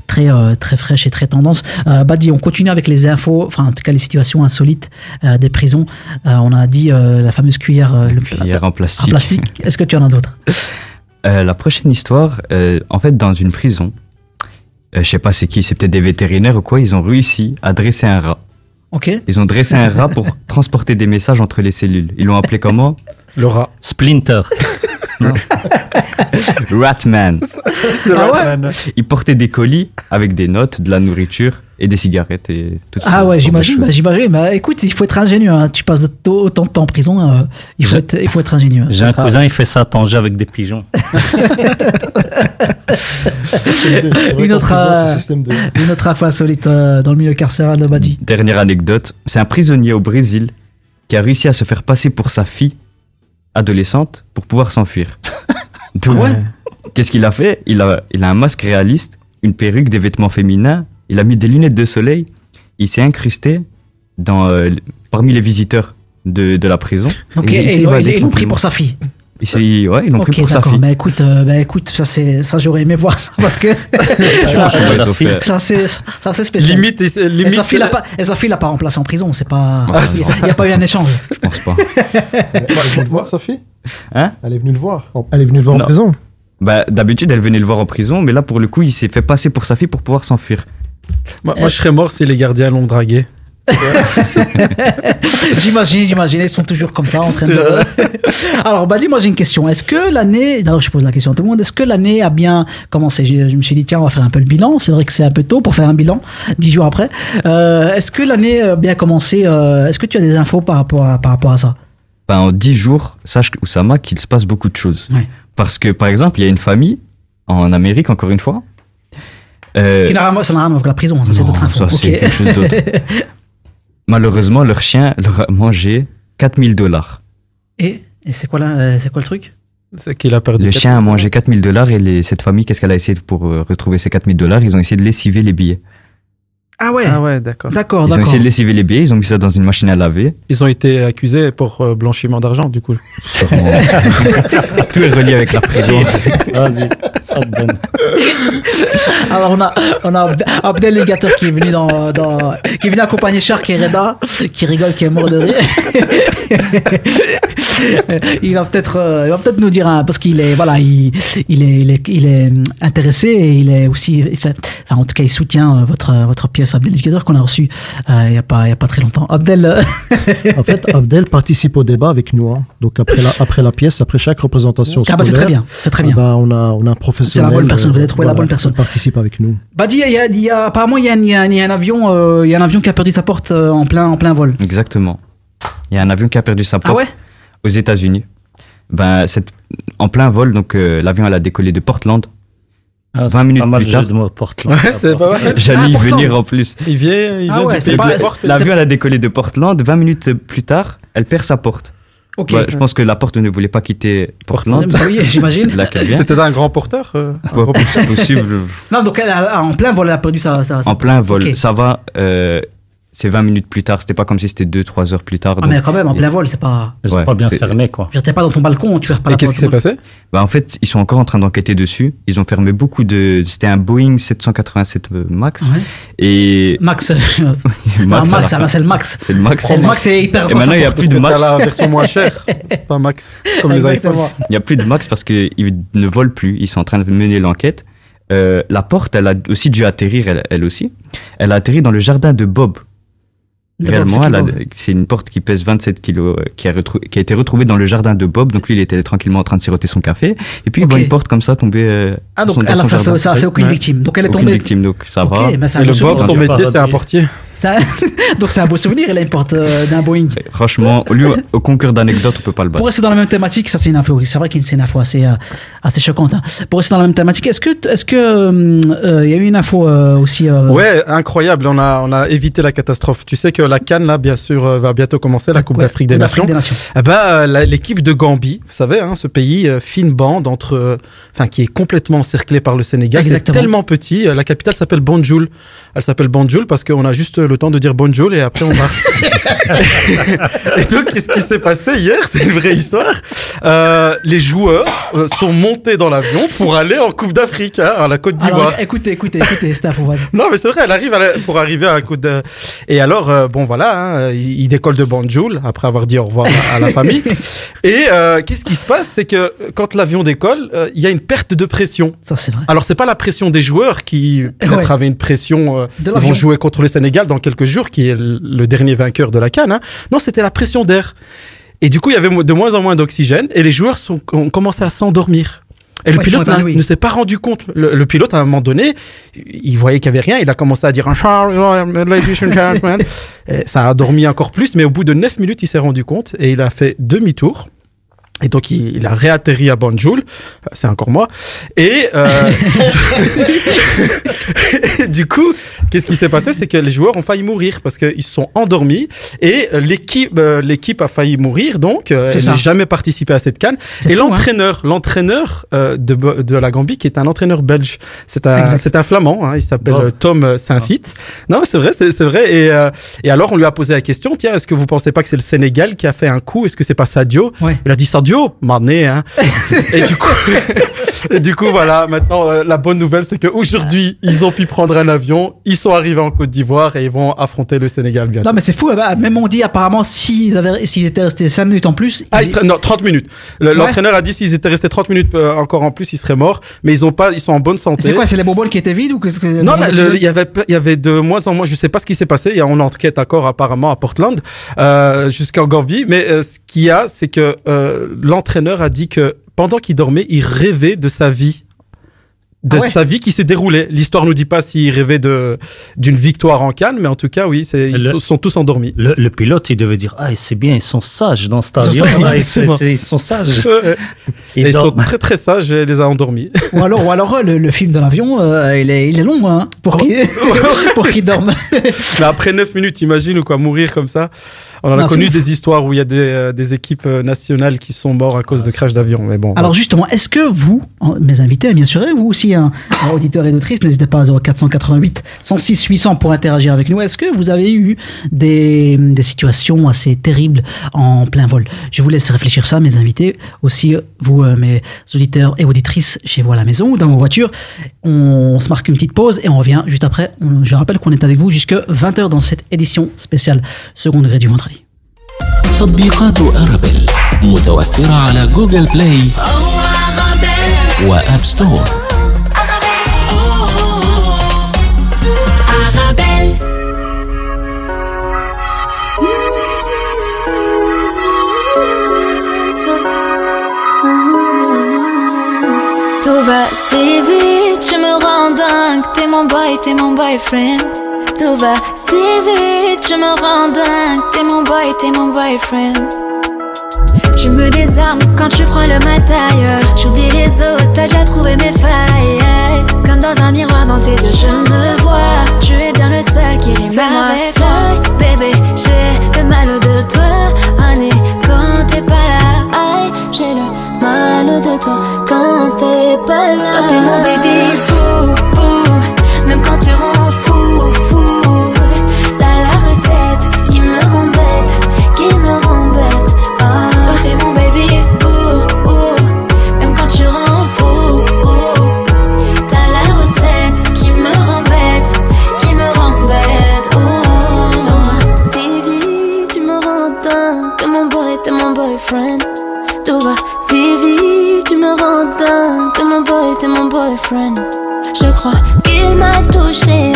très très fraîches et très tendances. Badi, on continue avec les infos, enfin en tout cas les situations insolites euh, des prisons. Euh, on a dit euh, la fameuse cuillère, euh, le-
Cuillère en plastique.
en plastique. Est-ce que tu en as d'autres?
Euh, la prochaine histoire, euh, en fait, dans une prison, euh, je sais pas c'est qui, c'est peut-être des vétérinaires ou quoi, ils ont réussi à dresser un rat.
Ok.
Ils ont dressé un rat pour [LAUGHS] transporter des messages entre les cellules. Ils l'ont appelé comment?
Le rat.
Splinter. [LAUGHS]
Ratman.
Ah ouais
Ils portaient des colis avec des notes, de la nourriture et des cigarettes et tout ça.
Ah ouais, j'imagine, bah, j'imagine. Bah, écoute, il faut être ingénieux. hein. Tu passes de- autant de temps en prison, euh, il, faut être, il faut être ingénieux.
J'ai un cousin, il fait ça à Tanger avec des pigeons. [LAUGHS]
une autre,
prison,
euh, une autre info insolite euh, dans le milieu carcéral de Badi.
Dernière anecdote, c'est un prisonnier au Brésil qui a réussi à se faire passer pour sa fille adolescente pour pouvoir s'enfuir. [LAUGHS] Donc,
ouais
qu'est-ce qu'il a fait? Il a, il a un masque réaliste, une perruque, des vêtements féminins, il a mis des lunettes de soleil, il s'est incrusté dans, euh, parmi les visiteurs de, de la prison. Il
et l'ont pris
tranquillement.
pour sa fille.
Il s'est- ouais, ils l'ont pris pour sa fille.
Bah écoute, euh, bah écoute, ça c'est, ça j'aurais aimé voir ça parce que [LAUGHS] ça,
ils
ça c'est, ça c'est spécial.
Limite, et c'est-
Et
limite.
sa fille l'a pas, et sa fille l'a pas remplacé en prison. C'est pas,
Ah,
il n'y a, pas eu un échange. [LAUGHS]
Je pense pas.
Elle est venue le voir, sa fille?
Hein?
Elle est venue le voir. Elle est venue le voir en
Non.
prison.
Bah, d'habitude, elle venait le voir en prison, mais là, pour le coup, il s'est fait passer pour sa fille pour pouvoir s'enfuir.
Moi, moi, je serais mort si les gardiens l'ont dragué. [LAUGHS]
J'imagine, j'imagine, ils sont toujours comme ça en train de. [LAUGHS] Alors, bah dis-moi, j'ai une question. Est-ce que l'année, d'ailleurs, je pose la question à tout le monde, est-ce que l'année a bien commencé? Je, je me suis dit, tiens, on va faire un peu le bilan. C'est vrai que c'est un peu tôt pour faire un bilan, [LAUGHS] dix jours après. Euh, est-ce que l'année a bien commencé euh, Est-ce que tu as des infos par rapport à, par rapport à ça?
Ben, en 10 jours, sache, Oussama, qu'il se passe beaucoup de choses.
Ouais.
Parce que, par exemple, il y a une famille, en Amérique, encore une fois. euh,
Qui n'a rien- Ça n'a rien à voir avec la prison, c'est d'autres infos.
ça, c'est quelque chose d'autre. Malheureusement, leur chien leur a mangé 4000 dollars.
Et, et c'est quoi, là, euh, c'est quoi le truc?
C'est qu'il a perdu.
Le
4
chien a mangé 4000 dollars et les- cette famille, qu'est-ce qu'elle a essayé pour euh, retrouver ces 4000 dollars? Ils ont essayé de lessiver les billets.
Ah ouais.
Ah ouais, d'accord.
D'accord,
Ils ont essayé de lessiver les billets, ils ont mis ça dans une machine à laver.
Ils ont été accusés pour euh, blanchiment d'argent, du coup.
Sûrement. [LAUGHS] Tout est relié avec la prison.
Vas-y, ça te donne.
Alors on a, on a Abd- Abdel qui est venu dans, dans- qui est venu accompagner Shark et Reda, qui rigole, qui est mort de rire. [LAUGHS] il va peut-être, euh, il va peut-être nous dire hein, parce qu'il est, voilà, il, il est, il est, il est hum, intéressé et il est aussi, il fait- enfin en tout cas il soutient euh, votre votre pièce Abdel Ligateur qu'on a reçue euh, il y a pas, il y a pas très longtemps. Abdel. euh, [LAUGHS]
En fait, Abdel participe au débat avec nous. hein. Donc après la, après la pièce, après chaque représentation
Ah bah, c'est très bien, c'est très
ah
bien.
bah, on a on a un professionnel.
bonne personne, vous avez
euh,
trouvé la bonne personne.
qui participe avec nous.
Badi, il y a, il y a- apparemment il y a, il y a- il y a un avion, euh, il y a un avion qui a perdu sa porte euh, en plein, en plein vol.
Exactement. Il y a un avion qui a perdu sa porte
Ah ouais
aux États-Unis. Ben, en plein vol, donc euh, l'avion elle a décollé de Portland.
Ah,
20 minutes
pas mal
plus
de
tard.
jeux de mots, Portland.
Ouais, c'est pas mal. [LAUGHS]
J'allais y
Ah, Portland.
venir en plus.
Il vient, il
Ah
vient
ouais,
du
c'est
pays
pas-
des portes.
L'avion elle a décollé de Portland. 20 minutes plus tard, elle perd sa porte.
Ok.
Ouais, je pense que la porte ne voulait pas quitter Portland.
Bah oui, j'imagine. [LAUGHS]
C'était un grand porteur euh, un
Ouais,
gros-
c'est possible.
Non, donc elle a- en plein vol, elle a perdu sa. sa- sa-
En plein vol. Ça va. euh, c'est 20 minutes plus tard. C'était pas comme si c'était 2-3 heures plus tard.
Ah, mais quand même, en plein vol, c'est pas.
Ils sont
Ouais,
pas bien fermés, quoi.
T'es pas dans ton balcon, tu pas
Et qu'est-ce qui s'est passé?
Bah, en fait, ils sont encore en train d'enquêter dessus. Ils ont fermé beaucoup de. C'était un Boeing 787 Max.
Ouais.
Et.
Max, euh, [LAUGHS]
Max,
Max,
fin.
ah, c'est le Max.
C'est le Max.
C'est le Max, c'est hyper
Et maintenant, il n'y a plus de Max.
la version moins chère, [LAUGHS] pas Max, comme les iPhones.
Il n'y a plus de Max parce qu'ils ne volent plus. Ils sont en train de mener l'enquête. Euh, la porte, elle a aussi dû atterrir, elle, elle aussi. Elle a atterri dans le jardin de Bob. Réellement,
c'est
elle a-
qui, Bob
c'est une porte qui pèse 27 kilos, euh, qui a, qui a été retrouvée dans le jardin de Bob. Donc lui, il était tranquillement en train de siroter son café. Et puis, il voit une porte comme ça tomber euh,
Ah, donc
son, dans
elle a-
son
ça
jardin.
fait, ça a fait aucune
Ouais.
victime. Donc elle est
Aucune
tombée.
victime, donc ça
Ok,
va.
un
Et le Bob, son métier, c'est un portier?
Ça- [LAUGHS] Donc c'est un beau souvenir, elle a une porte euh, d'un Boeing.
Franchement, lui, au concours d'anecdotes, on peut pas le
Pour
battre.
rester dans la même thématique, ça c'est une info. C'est vrai que c'est une info assez, euh, assez choquante. hein. Pour rester dans la même thématique, est-ce que, est-ce que, euh, euh, il y a eu une info euh, aussi. euh,
Ouais, incroyable. On a, on a évité la catastrophe. Tu sais que la Cannes, là, bien sûr, va bientôt commencer, la Coupe
ouais,
d'Afrique des Nations.
d'Afrique des Nations.
Euh, la- l'équipe de Gambie, vous savez, hein, ce pays, euh, fine bande entre, euh, enfin, qui est complètement encerclé par le Sénégal. C'est
Exactement.
tellement petit. La capitale s'appelle Banjul. Elle s'appelle Banjul parce qu'on a juste le temps de dire Banjul et après on va. [LAUGHS] [LAUGHS] et donc, qu'est-ce qui s'est passé hier? C'est une vraie histoire. Euh, les joueurs euh, sont montés dans l'avion pour aller en Coupe d'Afrique, hein, à la Côte d'Ivoire.
Écoutez, écoutez, écoutez, cette info, vas-y.
Non, mais c'est vrai, elle arrive à la- pour arriver à la côte de... Et alors, euh, bon, voilà, hein, il, il décolle de Banjul après avoir dit au revoir à, à la famille. [LAUGHS] Et qu'est-ce qui se passe? C'est que quand l'avion décolle, il y a une perte de pression.
Ça, c'est vrai.
Alors, c'est pas la pression des joueurs qui, peut-être,
Ouais.
avaient une pression. ils vont jouer contre le Sénégal dans quelques jours, qui est le dernier vainqueur de la Cannes. hein. Non, c'était la pression d'air. Et du coup, il y avait de moins en moins d'oxygène et les joueurs sont, ont commencé à s'endormir. Et le
Ouais,
pilote ne s'est pas rendu compte. Le, le pilote, à un moment donné, il voyait qu'il n'y avait rien. Il a commencé à dire un [LAUGHS] Ça a dormi encore plus, mais au bout de 9 minutes, il s'est rendu compte et il a fait demi-tour. Et donc, il, il a réatterri à Banjul. Enfin, C'est encore moi. Et, euh, [LAUGHS] du coup, qu'est-ce qui s'est passé? C'est que les joueurs ont failli mourir parce qu'ils se sont endormis et euh, l'équipe, euh, l'équipe a failli mourir. Donc, euh, elle
ça.
n'a jamais participé à cette canne.
C'est
Et
fou, hein.
l'entraîneur, l'entraîneur euh, de, de la Gambie, qui est un entraîneur belge, c'est un, c'est un flamand. Hein, il s'appelle euh, Tom Saint-Fit. Non, c'est vrai, c'est, c'est vrai. Et, euh, et alors, on lui a posé la question tiens, est-ce que vous pensez pas que c'est le Sénégal qui a fait un coup? Est-ce que c'est pas Sadio
Ouais.
Il a dit Sadio, mané, hein. [LAUGHS] et du coup, et du coup, voilà. Maintenant, euh, la bonne nouvelle, c'est qu'aujourd'hui, ils ont pu prendre un avion, ils sont arrivés en Côte d'Ivoire et ils vont affronter le Sénégal bientôt.
Non, mais c'est fou. eh ben, Même on dit apparemment s'ils avaient, s'ils étaient restés 5 minutes en plus.
Ah,
ils-
il serait- non, 30 minutes. Le-
Ouais.
L'entraîneur a dit s'ils étaient restés 30 minutes euh, encore en plus, ils seraient morts. Mais ils ont pas, ils sont en bonne santé.
C'est quoi C'est les bonbonnes qui étaient vides ou qu'est-ce que
Non, il y avait, il y avait de moins en moins. Je sais pas ce qui s'est passé. Il y a on enquête encore apparemment à Portland euh, jusqu'en Gambie. Mais euh, ce qu'il y a, c'est que euh, l'entraîneur a dit que pendant qu'il dormait, il rêvait de sa vie de
Ah ouais.
sa vie qui s'est déroulée. L'histoire nous dit pas s'il rêvait de d'une victoire en Cannes, mais en tout cas, oui, c'est, ils
Le-
sont- tous endormis.
Le, le pilote, il devait dire Ah, c'est bien, ils sont sages dans cet
Ils sont
avion. Ah, ils,
exactement.
c'est- ils sont sages. Ils
sont très très sages et les a endormis.
Ou alors, ou alors le, le film de l'avion, euh, il, est, il est long hein, pour qu'il [LAUGHS] pour qu'il dorme. [LAUGHS]
Mais après 9 minutes, imagine ou quoi, mourir comme ça. On en a
Non,
connu des histoires où il y a des, euh, des équipes euh, nationales qui sont morts à cause de crash d'avion. Mais bon.
Alors justement, est-ce que vous, mes invités, bien sûr, vous aussi, hein, auditeurs et auditrices, n'hésitez pas à 0488 106 800 pour interagir avec nous. Est-ce que vous avez eu des, des situations assez terribles en plein vol Je vous laisse réfléchir ça, mes invités, aussi vous, euh, mes auditeurs et auditrices chez vous à la maison ou dans vos voitures. On se marque une petite pause et on revient juste après. On- je rappelle qu'on est avec vous jusque 20h dans cette édition spéciale second degré du vendredi.
تطبيقات أرابل متوفرة على جوجل بلاي وآب ستور
va si vite, je me rends dingue. T'es mon boy, t'es mon boyfriend. Tout va si vite, je me rends dingue. T'es mon boy, t'es mon boyfriend. Je me désarme quand tu prends le matin. J'oublie les autres, t'as déjà trouvé mes failles. Comme dans un miroir dans tes yeux, je me vois. Tu es bien le seul qui rime avec moi. Bébé, j'ai le mal de toi. Honey, aïe, j'ai le mal de toi. Quand t'es pas là, t'es mon baby Je crois qu'il m'a touché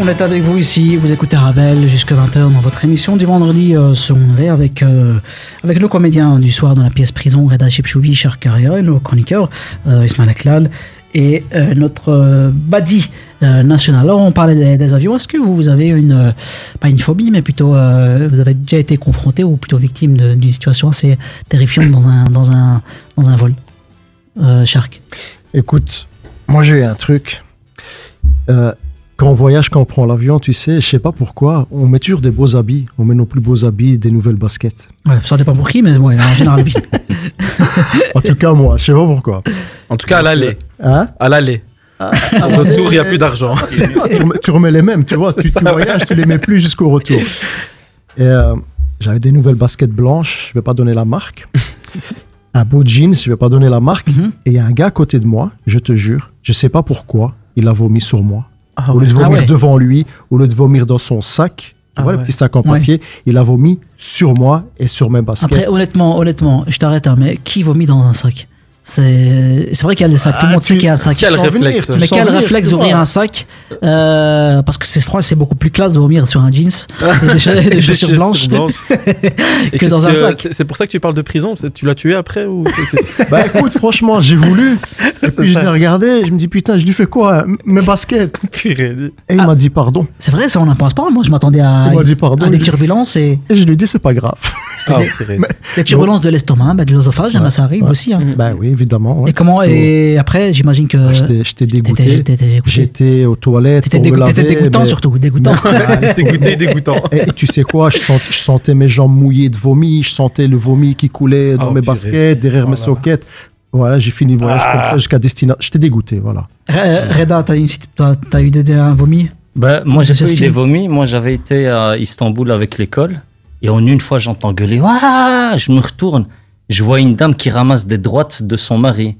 on est
avec vous ici, vous écoutez Rabel jusqu'à 20h dans votre émission du vendredi euh, secondaire avec, euh, avec le comédien du soir dans la pièce Prison, Reda Chepchoubi, Cher Carrière, et nos chroniqueurs euh, Ismaël Aklal et euh, notre euh, badi national. Alors on parlait des, avions, est-ce que vous, avez une, pas une phobie, mais plutôt vous avez déjà été confronté ou plutôt victime d'une situation assez terrifiante dans un, dans un, dans un vol Shark?
Écoute, moi j'ai un truc. Quand on voyage, quand on prend l'avion, tu sais, je sais pas pourquoi, on met toujours des beaux habits. On met nos plus beaux habits, des nouvelles baskets.
Ouais, ça dépend pour qui, mais ouais, en général, oui. [LAUGHS]
En tout cas, moi, je sais pas pourquoi.
En tout cas, à l'aller.
Hein?
À l'aller.
à
Au retour, il n'y a plus d'argent. [LAUGHS]
tu, remets, tu remets les mêmes, tu vois. Tu,
ça,
tu
ouais.
voyages, tu les mets plus jusqu'au retour. Et euh, j'avais des nouvelles baskets blanches, je vais pas donner la marque. un beau jeans, je vais pas donner la marque.
Mhm.
Et il y a un gars à côté de moi, je te jure, je sais pas pourquoi, il a vomi sur moi.
Ah
au lieu de vomir
Ah ouais.
devant lui, au lieu de vomir dans son sac, Tu vois,
ouais.
le petit sac en
Ouais.
papier. Il a vomi sur moi et sur mes baskets.
Après, honnêtement, honnêtement, je t'arrête, hein, mais qui vomit dans un sac? C'est c'est vrai qu'il y a des sacs, tout le
Ah,
monde sait
tu-
qu'il y a un sac.
quel réflexe,
venir, Mais quel
venir,
réflexe d'ouvrir un sac euh, Parce que c'est franchement, c'est beaucoup plus classe de vomir sur un jeans [LAUGHS] et des, cha- des
Des
chaussures blanches, [LAUGHS]
Et
que dans un
que-
sac.
c'est- pour ça que tu parles de prison? Tu l'as tué après ou [LAUGHS]
Bah écoute, franchement, j'ai voulu. Et puis je l'ai regardé, je me dis putain, je lui fais quoi? Mes baskets. Et il m'a dit pardon.
C'est vrai, ça on n'en pense pas. Moi, je m'attendais à,
Il m'a dit pardon.
à des turbulences et
Et je lui ai dit, c'est pas grave.
C'était des- les turbulences de l'estomac, bah, de l'œsophage, bah, ça arrive aussi. hein.
Bah oui, évidemment. ouais.
Et comment Et après, j'imagine que
Ah, J'étais dégoûté. J'étais aux toilettes.
T'étais
me laver,
dégoûtant
mais-
surtout, dégoûtant. [LAUGHS]
dégoûté, [LAUGHS] dégoûtant.
Et, et tu sais quoi, je, sent- je sentais mes jambes mouillées de vomi, je sentais le vomi qui coulait dans
Oh,
mes baskets, derrière mes
Oh
sockets. Voilà, j'ai fini le voyage
Ah.
comme ça jusqu'à destination. J'étais dégoûté, voilà.
Re- Reda, t'as eu, t'as eu un vomi?
Ben, moi, j'ai eu des vomis. Moi, j'avais été à Istanbul avec l'école. Et en une fois, j'entends gueuler. Ouah Je me retourne. Je vois une dame qui ramasse des droites de son mari.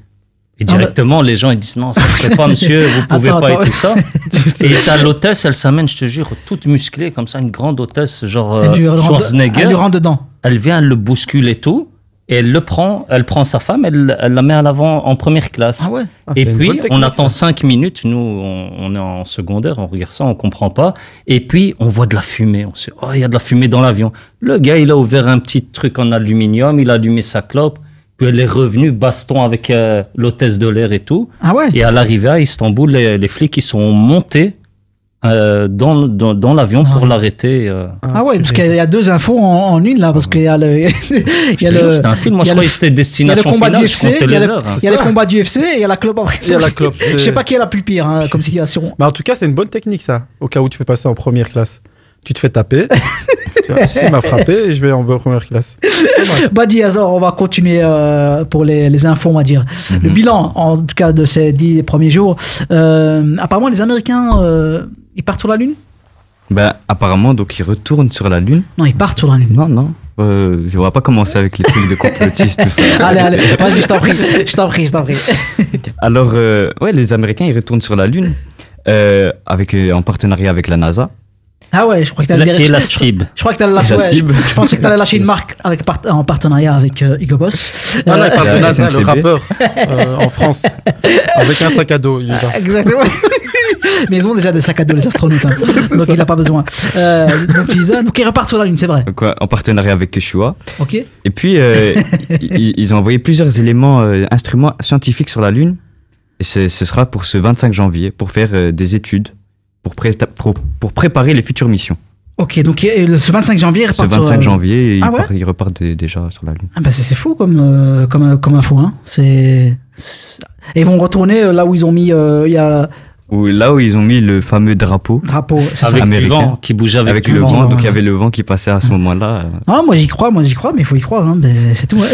Et
Ah,
directement, les gens ils disent non, ça se fait pas, [LAUGHS] monsieur, vous pouvez
Attends,
pas
attends.
et tout ça. [LAUGHS] et t'as l'hôtesse, elle s'amène, je te jure, toute musclée, comme ça, une grande hôtesse, genre
Elle
euh,
lui
Schwarzenegger.
elle lui rentre dedans.
Elle vient, elle le bouscule et tout. Et elle le prend, elle prend sa femme, elle, elle la met à l'avant en première classe.
Ah ouais
Ah,
et puis, on attend
ça.
cinq minutes. Nous, on, on est en secondaire, on regarde ça, on comprend pas. Et puis, on voit de la fumée. On se dit, oh, il y a de la fumée dans l'avion. Le gars, il a ouvert un petit truc en aluminium, il a allumé sa clope. Puis elle est revenue, baston avec euh, l'hôtesse de l'air et tout.
Ah ouais
Et à l'arrivée à Istanbul, les, les flics, ils sont montés euh, dans, dans, dans l'avion pour l'arrêter. euh.
Ah ouais, parce qu'il y a deux infos en, en une là, parce qu'il y a le. [LAUGHS] il y a le-
c'était un film. Moi, je croyais
le-
que c'était
Il y a le
Destination
combat du
Finale. Comptais
il y a
les
le,
heures.
il y a le combat du UFC et il y a la clope après.
Il y a la clope. [LAUGHS]
Je sais pas qui est la plus pire hein, comme situation.
Bah, en tout cas, c'est une bonne technique, ça. Au cas où tu fais passer en première classe. Tu te fais taper. [LAUGHS] si m'a frappé, je vais en première classe.
Badi Azor, on va continuer euh, pour les, les infos, on va dire. Le
Mhm.
bilan, en tout cas, de ces dix premiers jours. Euh, apparemment, les Américains, euh, ils partent sur la Lune?
Ben, apparemment, donc, ils retournent sur la Lune.
Non, ils partent sur la Lune.
Non, non. Euh, je ne vais pas commencer avec les trucs de complotistes, tout ça. [LAUGHS]
allez, allez, vas-y, je t'en prie, je t'en prie, je t'en prie. [LAUGHS]
Alors, euh, ouais, les Américains, ils retournent sur la Lune euh, avec, euh, en partenariat avec la NASA.
Ah ouais, je crois que t'allais
La- la Stib.
Je crois que t'allais lâcher.
La
ouais,
Stib.
je, je pensais que t'allais lâcher une marque avec, part- en partenariat avec euh, Hugo Boss.
Ah non, il
Euh,
le rappeur, [LAUGHS] euh, en France. Avec un sac à dos, il.
Exactement. Mais ils ont déjà des sacs à dos, les astronautes. hein. [LAUGHS] Donc il n'a pas besoin. Euh, donc, ils repartent sur la Lune, c'est vrai.
Donc, ouais, en partenariat avec Keshua.
Ok.
Et puis, euh, [LAUGHS] ils, ils ont envoyé plusieurs éléments, euh, instruments scientifiques sur la Lune. Et ce, ce sera pour ce 25 janvier, pour faire euh, des études, pour, pré- pour, pour préparer les futures missions.
Ok, donc le- ce 25 janvier, ils
Ce
repartent sur
25
la-
janvier, ils,
Ah ouais
partent- ils repartent dé- déjà sur la Lune.
Ah bah c'est c'est fou comme, euh, comme, comme info. Hein. C'est. c'est- Et ils vont retourner euh, là où ils ont mis. euh, Il y a
Où, là où ils ont mis le fameux drapeau.
drapeau. c'est ça.
Avec du
américain.
vent qui bouge avec,
Avec
du
le
vent.
vent, donc il y avait le vent qui passait à ce moment-là. euh.
Ah, moi j'y crois, moi j'y crois, mais il faut y croire. Hein. C'est tout. [LAUGHS] ouais.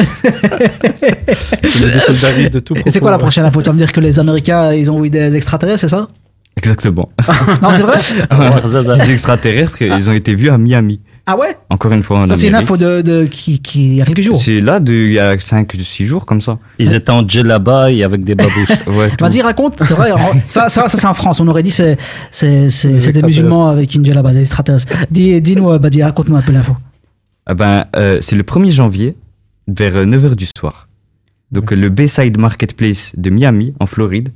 Je me désolidarise de tout.
Et c'est quoi la prochaine info? Tu vas me dire que les Américains ils ont eu des extraterrestres, c'est ça?
Exactement.
Non, c'est vrai [LAUGHS]
Ouais, les extraterrestres, ils ont été vus à Miami.
Ah ouais?
Encore une fois en
Ça c'est une info de, de qui, qui il y a quelques jours.
C'est là, de, il y a 5-6 jours comme ça.
Ils étaient en djellaba et avec des babouches. [LAUGHS]
Ouais.
Vas-y, raconte. C'est vrai. en- ça, ça, ça c'est en France. On aurait dit c'est c'est c'est
Des
c'est des
extraterrestres.
musulmans avec une djellaba, des extraterrestres. Dis, dis-nous, euh, Badi, raconte-nous un peu l'info.
Ah ben, euh, c'est le 1er janvier, vers 9h du soir. Donc le Bayside Marketplace de Miami, en Floride,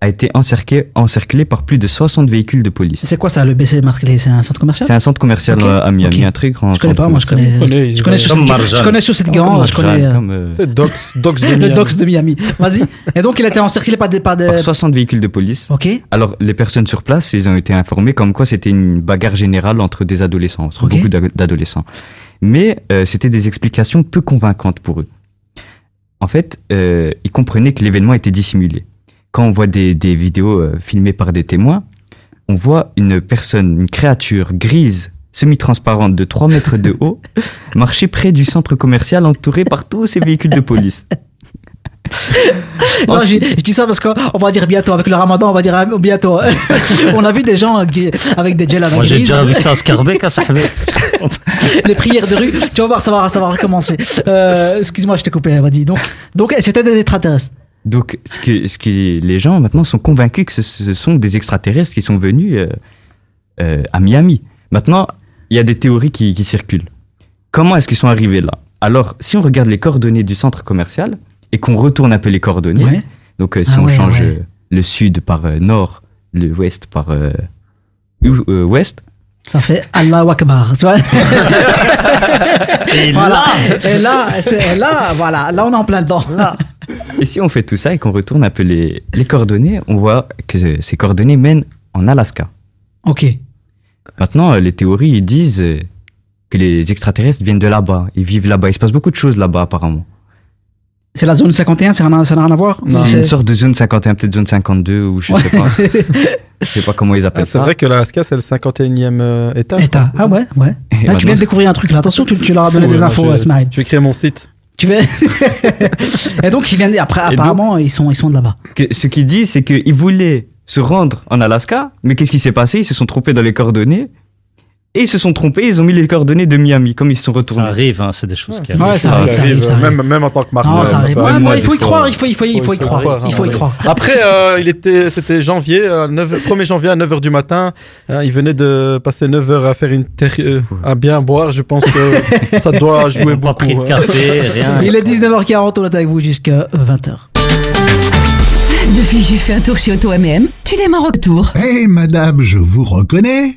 a été encerclé, encerclé par plus de 60 véhicules de police.
C'est quoi ça, le BC Market C'est un centre commercial?
C'est un centre commercial euh, à Miami,
Ok.
un très grand
Je connais
centre
pas, moi je connais.
connais,
je connais cette-
Marjan.
je connais sur cette grande, je connais euh,
C'est Docs, Docs de [LAUGHS]
le
Miami.
Docs de Miami. Vas-y. Et donc il a été encerclé par des par des.
par 60 véhicules de police.
Ok.
Alors, les personnes sur place, ils ont été informés comme quoi c'était une bagarre générale entre des adolescents, entre beaucoup d'ado- d'adolescents. Mais euh, c'était des explications peu convaincantes pour eux. En fait, euh, ils comprenaient que l'événement était dissimulé. Quand on voit des, des vidéos euh, filmées par des témoins, on voit une personne, une créature grise, semi-transparente de 3 mètres de haut, [LAUGHS] marcher près du centre commercial entouré par tous ces véhicules de police.
Non,
Ensuite-
je dis ça parce qu'on va dire bientôt, avec le ramadan, on va dire bientôt. [LAUGHS] on a vu des gens avec des gels à la
Moi, j'ai déjà vu ça à Scarbeck, à
les [LAUGHS] prières de rue. Tu vas voir, ça va, ça va recommencer. Euh, Excuse-moi, je t'ai coupé, vas-y. Donc, donc c'était des extraterrestres.
Donc, ce que, ce que les gens maintenant sont convaincus que ce, ce sont des extraterrestres qui sont venus euh, euh, à Miami. Maintenant, il y a des théories qui, qui circulent. Comment est-ce qu'ils sont arrivés là? Alors, si on regarde les coordonnées du centre commercial et qu'on retourne un peu les coordonnées,
Ouais.
donc euh, si
Ah
on
ouais,
change
ouais.
le sud par euh, nord, le ouest par euh, ou- euh, ouest,
Ça fait Allah Akbar. tu vois [LAUGHS]
Et
voilà.
là-
et là, c'est- là, voilà, là on est en plein dedans.
Et si on fait tout ça et qu'on retourne un peu les, les coordonnées, on voit que ces coordonnées mènent en Alaska.
Ok.
Maintenant, euh, les théories ils disent euh, que les extraterrestres viennent de là-bas, ils vivent là-bas. Il se passe beaucoup de choses là-bas apparemment.
C'est la zone 51, ça n'a rien à voir?
C'est une sorte de zone 51, peut-être zone 52 ou je sais pas. [LAUGHS] je sais pas comment ils appellent
Ah, c'est
ça.
vrai que l'Alaska, c'est le 51e euh, étage.
État. Ah ouais, ouais. Ah, tu viens de découvrir un truc là. Attention, tu, tu leur as donné
Ouais,
des
moi,
infos, euh, Smile.
Je vais créer mon site.
Tu veux [LAUGHS] Et donc, ils viennent. Après,
Et donc-
apparemment, ils sont, ils sont de là-bas.
Ce qu'ils disent, c'est qu'ils voulaient se rendre en Alaska, mais qu'est-ce qui s'est passé? Ils se sont trompés dans les coordonnées. Et ils se sont trompés, ils ont mis les coordonnées de Miami, comme ils se sont retournés.
Ça arrive, hein, c'est des choses qui
Ouais,
arrivent.
ça arrive, ça arrive, ça arrive.
Même, même en tant que marqueur.
Non, ça arrive. Ouais, moi, il faut y croire, il faut, il faut, il faut y croire. Il faut y croire.
Après, euh, il était, c'était janvier, euh, 9 1er janvier à 9h du matin. Hein, il venait de passer 9 heures à faire une terre, euh, à bien boire. Je pense que [LAUGHS] ça doit jouer beaucoup.
pris de
hein.
café, rien.
Il est 19h40, on est avec vous jusqu'à 20h.
Depuis, j'ai fait un tour chez Auto MM. Tu démarres au tour?
Hé madame, je vous reconnais.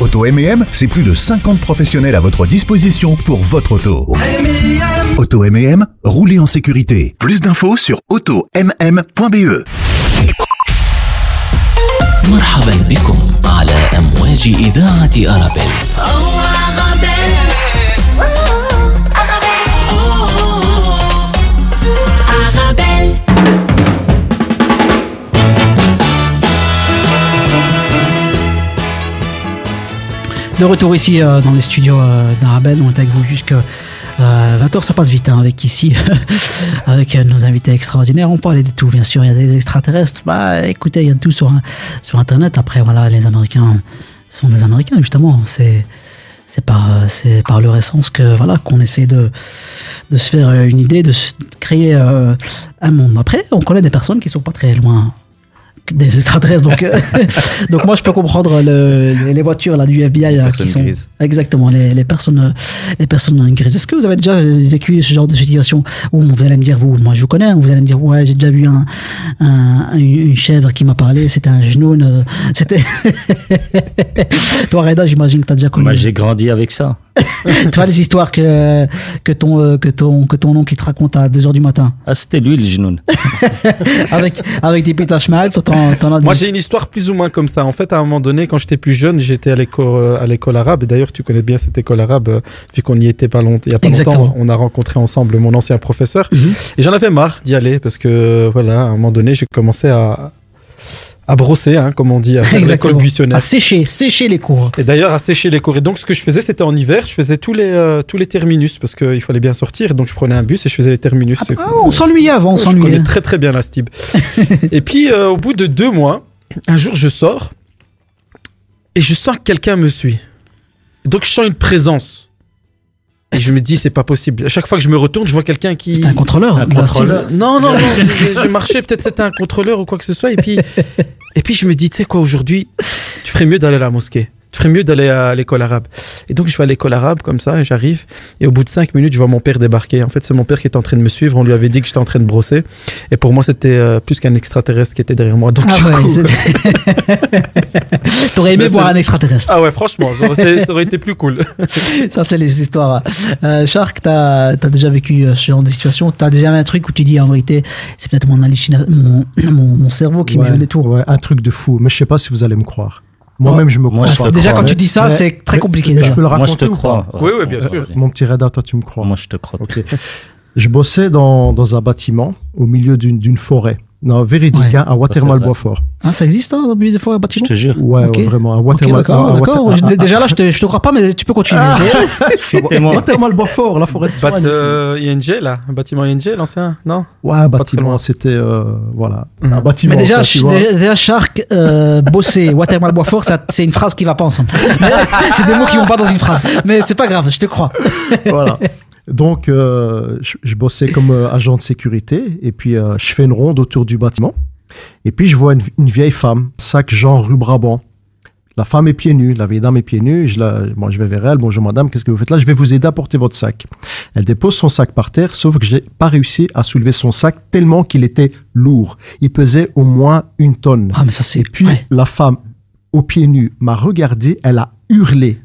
Auto M&M, c'est plus de 50 professionnels à votre disposition pour votre auto. Auto M&M, roulez en sécurité. Plus d'infos sur automm.be.
مرحبا بكم على أمواج إذاعة أرابيل
De retour ici euh, dans les studios euh, d'Arabelle, on est avec vous jusqu'à 20h, ça passe vite hein, avec ici, [LAUGHS] avec euh, nos invités extraordinaires. On parlait de tout, bien sûr. Il y a des extraterrestres. Bah, écoutez, il y a tout sur, sur Internet. Après, voilà, les Américains sont des Américains, justement. C'est c'est par, euh, c'est par leur essence que voilà qu'on essaie de, de se faire euh, une idée, de, se- créer euh, un monde. Après, on connaît des personnes qui sont pas très loin des extraterrestres. Donc, [LAUGHS] euh, donc moi, je peux comprendre le- les, les voitures là, du FBI là, qui
personnes
sont
grises.
exactement les, les personnes euh, les personnes grises. Est-ce que vous avez déjà vécu ce genre de situation où vous allez me dire vous, moi je vous connais, vous allez me dire ouais j'ai déjà vu un, un- une chèvre qui m'a parlé, c'était un genou, euh, c'était [LAUGHS] toi Reda, j'imagine que tu as déjà connu.
Moi, j'ai grandi avec ça. [LAUGHS]
tu vois les histoires que que ton euh, que ton que ton oncle te raconte à 2 heures du matin
Ah, c'était lui le genoun. [LAUGHS]
avec avec des pétaches mal, toi t'en t'en as
Moi, j'ai une histoire plus ou moins comme ça. En fait, à un moment donné, quand j'étais plus jeune, j'étais à l'école, euh, à l'école arabe. Et d'ailleurs, tu connais bien cette école arabe, euh, vu qu'on y était pas longtemps. Il y a pas
Exactement.
longtemps, on a rencontré ensemble mon ancien professeur.
Mhm.
Et j'en avais marre d'y aller parce que, voilà, à un moment donné, j'ai commencé à, à brosser, hein, comme on dit, à l'école
à sécher sécher les cours.
Et d'ailleurs, à sécher les cours. Et donc, ce que je faisais, c'était en hiver, je faisais tous les, euh, tous les terminus parce qu'il fallait bien sortir. Donc, je prenais un bus et je faisais les terminus. C'est-
Ah, on s'ennuyait avant, on
je
s'ennuyait.
connais très très bien la Stib. [LAUGHS] et puis, euh, au bout de deux mois, un jour, je sors et je sens que quelqu'un me suit. Donc, je sens une présence. Et je me dis, c'est pas possible. À chaque fois que je me retourne, je vois quelqu'un qui.
C'est un contrôleur.
Un contrôleur.
Non, non, non. [LAUGHS] je, je marchais, peut-être c'était un contrôleur ou quoi que ce soit. Et puis, et puis je me dis, tu sais quoi, aujourd'hui, tu ferais mieux d'aller à la mosquée. Tu ferais mieux d'aller à l'école arabe. Et donc, je vais à l'école arabe comme ça, et j'arrive. Et au bout de cinq minutes, je vois mon père débarquer. En fait, c'est mon père qui était en train de me suivre. On lui avait dit que j'étais en train de brosser. Et pour moi, c'était euh, plus qu'un extraterrestre qui était derrière moi. Donc,
Ah
du
ouais, [LAUGHS] T'aurais aimé voir un extraterrestre.
Ah ouais, franchement, ça aurait été- ça aurait été plus cool. [LAUGHS]
Ça, c'est les histoires. Euh, Shark, t'as as déjà vécu euh, ce genre de situation? T'as déjà vu un truc où tu dis en vérité, c'est peut-être mon, mon, mon, mon cerveau qui me joue des tours?
Ouais, un truc de fou. Mais je sais pas si vous allez me croire. Moi-même, je me
Moi,
crois
je
Déjà,
crois.
quand tu dis ça, c'est très compliqué.
Je peux le
Moi, je
raconter
te
ou
crois.
Oui, oui, bien sûr.
Mon petit Reda, toi, tu me crois.
Moi, je te crois.
Ok. Je bossais dans, dans un bâtiment au milieu d'une d'une forêt. Non, véridique,
Ouais.
hein, à Watermal
vrai.
Boisfort.
Ah, ça existe, hein, des fois, un bâtiment
Je te jure.
Ouais, vraiment, à Watermal.
d'accord, d'accord.
Water- à-
Déjà là, je te, je te crois pas, mais tu peux continuer. [LAUGHS]
Je suis témoin.
Watermal Boisfort, la forêt de
Bat,
Soigne.
euh, ING, là Un bâtiment ING, l'ancien Non?
Ouais, bâtiment, c'était, euh, voilà, un bâtiment.
Mais déjà, Shark, euh, bosser, [LAUGHS] Watermal Boisfort, ça, c'est une phrase qui va pas ensemble. [LAUGHS] C'est des mots qui vont pas dans une phrase. Mais c'est pas grave, je te crois.
voilà. Donc, euh, je, je bossais comme euh, agent de sécurité et puis euh, je fais une ronde autour du bâtiment. Et puis, je vois une, une vieille femme, sac genre rue Brabant. La femme est pieds nus, la vieille dame est pieds nus. Je, la, moi, je vais vers elle. Bonjour madame, qu'est-ce que vous faites là? Je vais vous aider à porter votre sac. Elle dépose son sac par terre, sauf que j'ai pas réussi à soulever son sac tellement qu'il était lourd. Il pesait au moins une tonne.
Ah, mais ça, c'est.
Et puis, la femme, aux pieds nus, m'a regardé, elle a hurlé.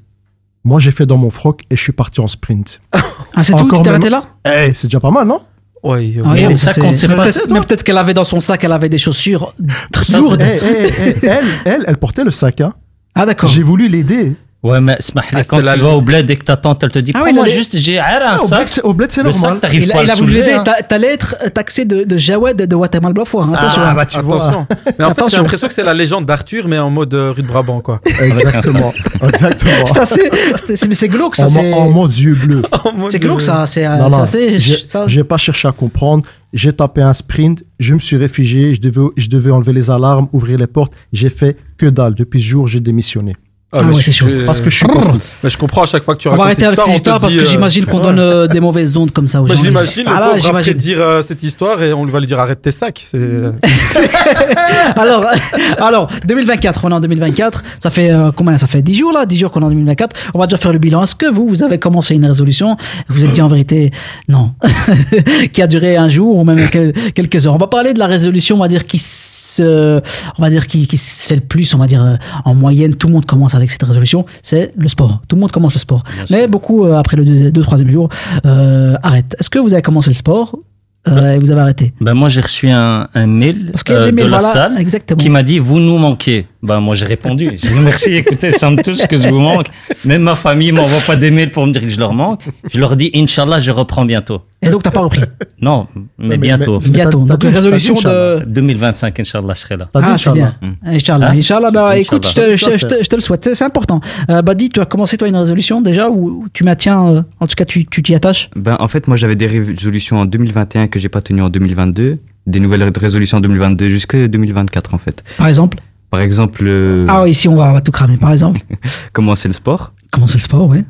Moi, j'ai fait dans mon froc et je suis parti en sprint. [LAUGHS]
Ah, c'est tout Tu t'es arrêté là?
Eh, c'est déjà pas mal, non?
Oui,
Ah, mais ça, c'est- c'est peut-être- Mais peut-être qu'elle avait dans son sac, elle avait des chaussures lourdes.
Eh, eh, eh, elle, elle, elle portait le sac. Hein.
Ah, d'accord.
J'ai voulu l'aider.
Ouais, mais Smahli,
Ah,
quand
c'est la-
tu vas au bled et que ta tante, elle te dit,
Ah a-
juste, j'ai un
Ah, au
sac.
bled, c'est- au bled, c'est
Le
normal.
sac, t'arrives pas
a-
à le soulever.
l'aider.
hein.
T'a- T'allais être taxé de, de Jawed de Watermal Boisfort. hein. Attention.
Ah, bah, tu.
Attention. Mais en fait, j'ai l'impression que c'est la légende d'Arthur, mais en mode euh, rue de Brabant, quoi.
Exactement. [LAUGHS] Exactement.
C'est assez. c'est- c'est- Mais c'est glauque, ça.
En, en mon Dieu bleu.
C'est glauque, ça. C'est euh,
Non,
c'est
non,
assez.
j'ai pas cherché à comprendre. J'ai tapé un sprint, je me suis réfugié, je devais, je devais enlever les alarmes, ouvrir les portes. J'ai fait que dalle. Depuis ce jour, j'ai démissionné.
Ah ouais,
je-
c'est chaud.
Parce que je suis pas fou.
Mais je comprends à chaque fois que tu
On va
racontes
arrêter avec
cette histoire,
parce que
euh,
j'imagine qu'on donne euh, des mauvaises ondes comme ça aux gens.
je l'imagine, le
Ah là,
pauvre, après
j'imagine.
dire euh, cette histoire et on lui va lui dire arrête tes sacs. [LAUGHS]
Alors, [LAUGHS] alors, 2024, on est en 2024. Ça fait euh, combien Ça fait 10 jours là? 10 jours qu'on est en 2024. On va déjà faire le bilan. Est-ce que vous, vous avez commencé une résolution? Vous êtes dit en vérité non, [LAUGHS] qui a duré un jour ou même quel- quelques heures. On va parler de la résolution, on va dire qui se, on va dire qui, qui se fait le plus, on va dire euh, en moyenne. Tout le monde commence avec cette résolution. C'est le sport. Tout le monde commence le sport. Mais beaucoup euh, après le 2 deux, troisième jour euh, arrêtent. Est-ce que vous avez commencé le sport euh, et vous avez arrêté?
Ben moi j'ai reçu un, un mail
Parce
euh,
mails,
de la
voilà,
salle
exactement.
qui m'a dit vous nous manquez. Ben moi j'ai répondu. Je dis merci, écoutez, ça me touche que je vous manque. Même ma famille m'envoie pas des mails pour me dire que je leur manque. Je leur dis Inch'Allah je reprends bientôt.
Et donc t'as pas repris?
Non, mais,
mais-
bientôt.
mais-
bientôt. Donc
dit
résolution de
2025 Inch'Allah je serai là.
Ah, c'est bien.
Inch'Allah.
Inch'Allah.
Hein?
Inch'Allah, bah, écoute, je te,
Inch'Allah.
je, te- je te- je te le souhaite, c'est important. Euh, Badi, tu as commencé toi une résolution déjà ou tu maintiens, euh, en tout cas tu tu t'y attaches?
Ben, en fait, moi, j'avais des résolutions en 2021 que j'ai pas tenues en 2022. Des nouvelles résolutions en 2022 jusqu'à 2024, en fait.
Par exemple?
Par exemple, euh,
Ah oui, ici on va, on va tout cramer. Par exemple, [LAUGHS]
commencer le sport?
comment c'est le sport, ouais.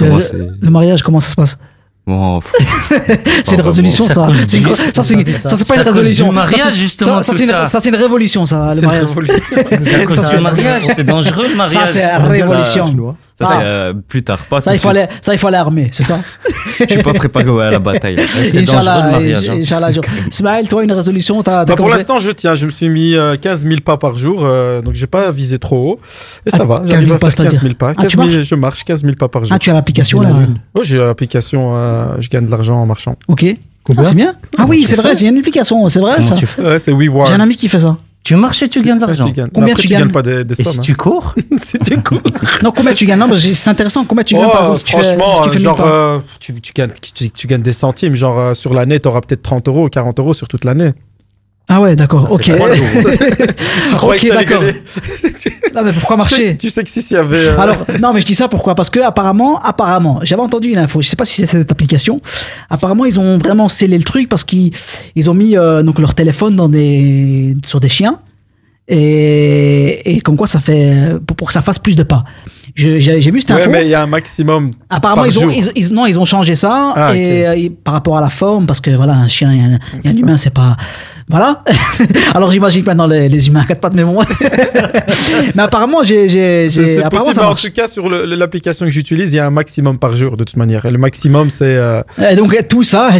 Le, mariage, comment ça se passe?
Bon, [LAUGHS]
C'est une résolution,
Ça
ça. C'est Ça, c'est ça, c'est pas
C'est
une résolution.
mariage,
Ça, c'est-
justement,
ça, c'est une-
ça.
ça, c'est une révolution, ça, le
C'est une
mariage.
révolution.
C'est
c'est-
c'est dangereux le mariage.
Ça, c'est la
Ça,
révolution.
Ça,
Ah.
c'est euh, plus tard. Pas
Ça, il faut aller, ça, il faut aller armer, c'est ça? [LAUGHS]
Je suis pas préparé à la bataille. [LAUGHS]
C'est dangereux le
Inch'Allah,
mariage. hein.
Inch'Allah. je- Ismaël, toi, une résolution, t'as t'as
Bah, pour l'instant, je tiens. Je me suis mis euh, 15 000 pas par jour, euh, donc j'ai pas visé trop haut. Et ça
Ah,
va,
15
j'arrive
000
à
pas,
faire 15 000
c'est-à-dire
pas.
Ah, tu
15 000,
marches?
je marche 15 000 pas par jour.
Ah, tu as l'application là?
Ouais, j'ai l'application, euh, je gagne de l'argent en marchant.
Ok.
Combien?
Ah, c'est bien? Ah oui, c'est vrai, il y a une application, c'est vrai ça.
Ouais, c'est WeWork.
J'ai un ami qui fait ça.
Tu marches et tu gagnes de l'argent.
Tu.
Combien
Après,
tu
tu
gagnes
gagnes pas des, des
Et
sommes.
si
hein.
tu cours [LAUGHS]
si tu [LAUGHS] cours.
Non, combien tu gagnes Non, c'est intéressant. Combien tu gagnes
Oh,
par exemple si tu fais,
franchement,
si tu fais
euh,
1000
genre, euh, tu, tu, gagnes, tu, tu gagnes des centimes. Genre, euh, sur l'année, t'auras peut-être 30 euros, 40 euros sur toute l'année.
Ah ouais, d'accord. Ok. [LAUGHS]
Tu croyais
Ok,
que t'allais
d'accord. [LAUGHS] Non, mais pourquoi
Tu sais-
marcher
Tu sais que si, s'il y avait. euh,
Alors, non, mais je dis ça pourquoi? Parce que apparemment, apparemment, j'avais entendu une info. Je sais pas si c'est cette application. Apparemment, ils ont vraiment scellé le truc parce qu'ils ils ont mis euh, donc leur téléphone dans des sur des chiens et, et comme quoi ça fait pour, pour que ça fasse plus de pas. J'ai vu cette
Ouais, mais il y a un maximum.
Apparemment,
par
ils ont,
jour.
ils, ils- non, ils ont changé ça
Ah,
et, euh, et par rapport à la forme, parce que voilà, un chien et un, et un humain, c'est pas, voilà. [LAUGHS] Alors j'imagine que maintenant les, les humains à quatre pattes, mais bon. [LAUGHS] mais apparemment, j'ai,
C'est possible,
ça
en tout cas, sur l'application que j'utilise, il y a un maximum par jour, de toute manière. Et le maximum, c'est euh,
donc tout ça,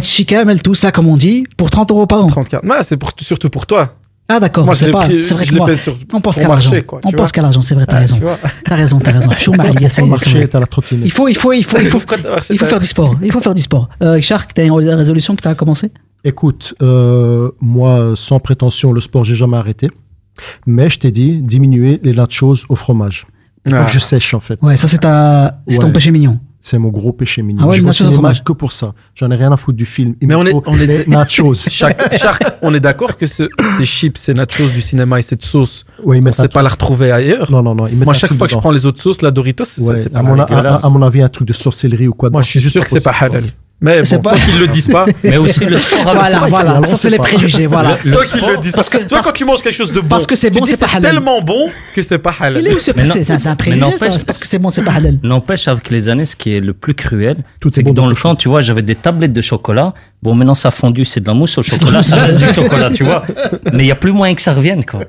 tout ça, comme on dit, pour 30 euros par an.
34. Ouais, c'est pour- surtout pour toi.
Ah d'accord,
Moi,
c'est pas, c'est vrai que moi,
sur-
on pense qu'à l'argent.
quoi,
On
vois.
pense qu'à l'argent, c'est vrai, t'as
Ouais,
raison. T'as raison, t'as raison. [LAUGHS]
T'as trottinette.
Il faut, il faut, il faut, il faut, [LAUGHS] il faut faire du sport. Il faut faire du sport. Euh, Shark, t'as une résolution que t'as commencé
Écoute, euh, moi, sans prétention, le sport, j'ai jamais arrêté. Mais je t'ai dit, diminuer les nachos au fromage.
Ah.
Donc, je sèche, en fait.
Ouais, ça c'est ta, c'est ton péché mignon.
C'est mon gros péché mignon.
Ah ouais,
je vais au cinéma
fromage.
que pour ça. J'en ai rien à foutre du film. Il
Mais
me
on est, on est
les nachos. [LAUGHS]
Chaque, chaque- on est d'accord que ce, ces chips, ces nachos du cinéma et cette sauce,
Ouais, ils
on ne
mettent
sait pas la retrouver ailleurs.
Non, non, non.
Moi, chaque fois que je prends les autres sauces, la Doritos, c'est
Ouais,
c'est
à, mon, à, à- à mon avis, un truc de sorcellerie ou quoi.
Moi, je suis sûr que c'est pas halal. Mais
C'est
bon,
pas-
qu'ils le disent pas. [LAUGHS]
Mais aussi le sport avec
Voilà, voilà, ça c'est les préjugés, voilà.
Tant qu'ils le disent.
Parce que-
Toi, quand tu manges quelque chose de bon,
parce que c'est bon, c'est pas halal.
tellement bon que c'est pas halal.
Il est où c'est un- préjugé, parce que c'est bon, c'est pas halal.
N'empêche, avec les années, ce qui est le plus cruel, c'est
est
que
bon
dans
dans
le champ, tu vois, j'avais des tablettes de chocolat. Bon, maintenant, ça a fondu, c'est de la mousse au chocolat, ça reste du chocolat, tu vois. Mais il n'y a plus moyen que ça revienne, quoi.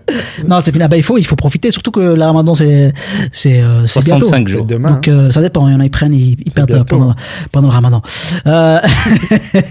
Non, c'est fini. Ah bah, il faut, il faut profiter. Surtout que le Ramadan, c'est, c'est, euh, c'est bientôt.
65 jours.
Demain.
Donc euh, ça dépend. Il y en a ils prennent, ils, ils perdent
bientôt.
pendant, pendant le Ramadan. Euh, [LAUGHS]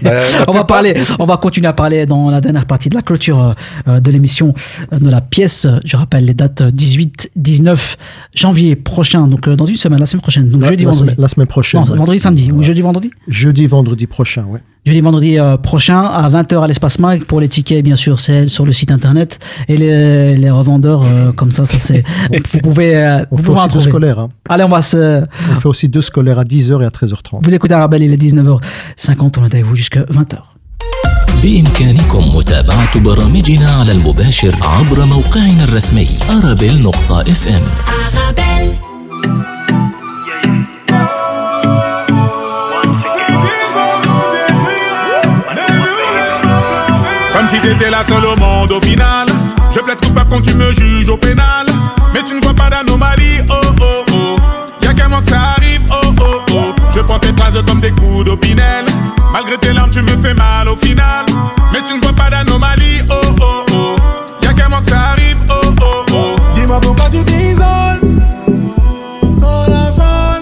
Bah, la
on va parler, on va continuer à parler dans la dernière partie de la clôture euh, de l'émission euh, de la pièce. Je rappelle les dates euh, 18, 19 janvier prochain. Donc euh, dans une semaine, la semaine prochaine. Donc
La,
jeudi,
la
vendredi.
semaine, la semaine prochaine.
Non, vendredi, samedi ou jeudi, vendredi.
Jeudi, vendredi prochain, ouais
Jeudi, vendredi euh, prochain à 20h à l'espace Mag. Pour les tickets, bien sûr, c'est sur le site internet. Et les, les revendeurs, euh, comme ça, ça c'est. [LAUGHS] Vous pouvez, euh,
On
vous
fait
pouvez en
aussi deux
trouver.
scolaires. hein.
Allez, on va se.
On fait aussi deux scolaires à 10h et à 13h30.
Vous écoutez Arabelle, il est 19h50, on est avec vous jusqu'à 20h.
بإمكانكم متابعة برامجنا على المباشر عبر موقعنا الرسمي أرابيل
si t'étais la seule au monde au final. Je plaide coupable quand tu me juges au pénal. Mais tu ne vois pas d'anomalie, oh oh oh. Y'a qu'un mois que ça arrive, oh oh oh. Je prends tes phrases comme des coups d'opinel. Malgré tes larmes, tu me fais mal au final. Mais tu ne vois pas d'anomalie, oh oh oh. Y'a qu'un mois que ça arrive, oh oh oh. Dis-moi pourquoi tu t'isoles. Corazon.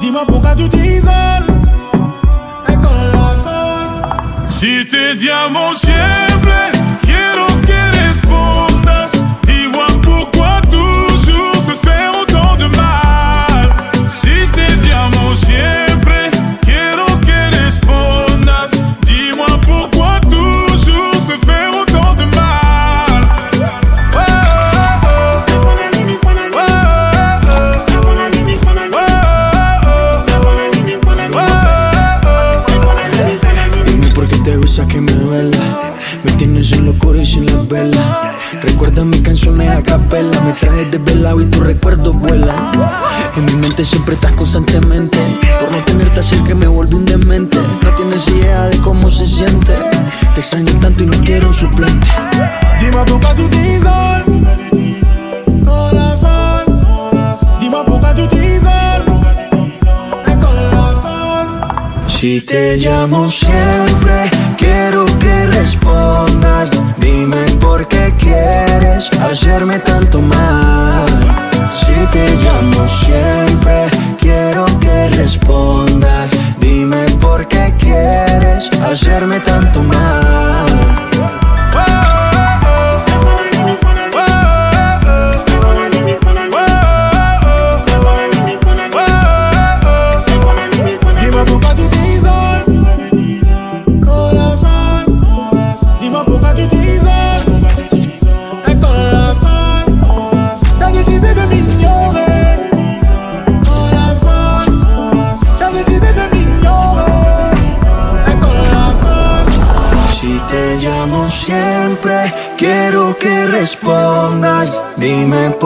Dis-moi pourquoi tu t'isoles. Te llamo siempre,
traes desvelado y tus recuerdos vuelan. En mi mente siempre estás constantemente. Por no tenerte cerca me vuelvo un demente. No tienes idea de cómo se siente. Te extraño tanto y no quiero un suplente.
Pourquoi tu t'isoles. Corazon. Dis-moi pourquoi tu t'isoles. Corazon.
Si te llamo siempre, quiero que respondas. Dime por qué quieres hacerme tanto mal. Si te llamo siempre, quiero que respondas. Dime por qué quieres hacerme tanto mal.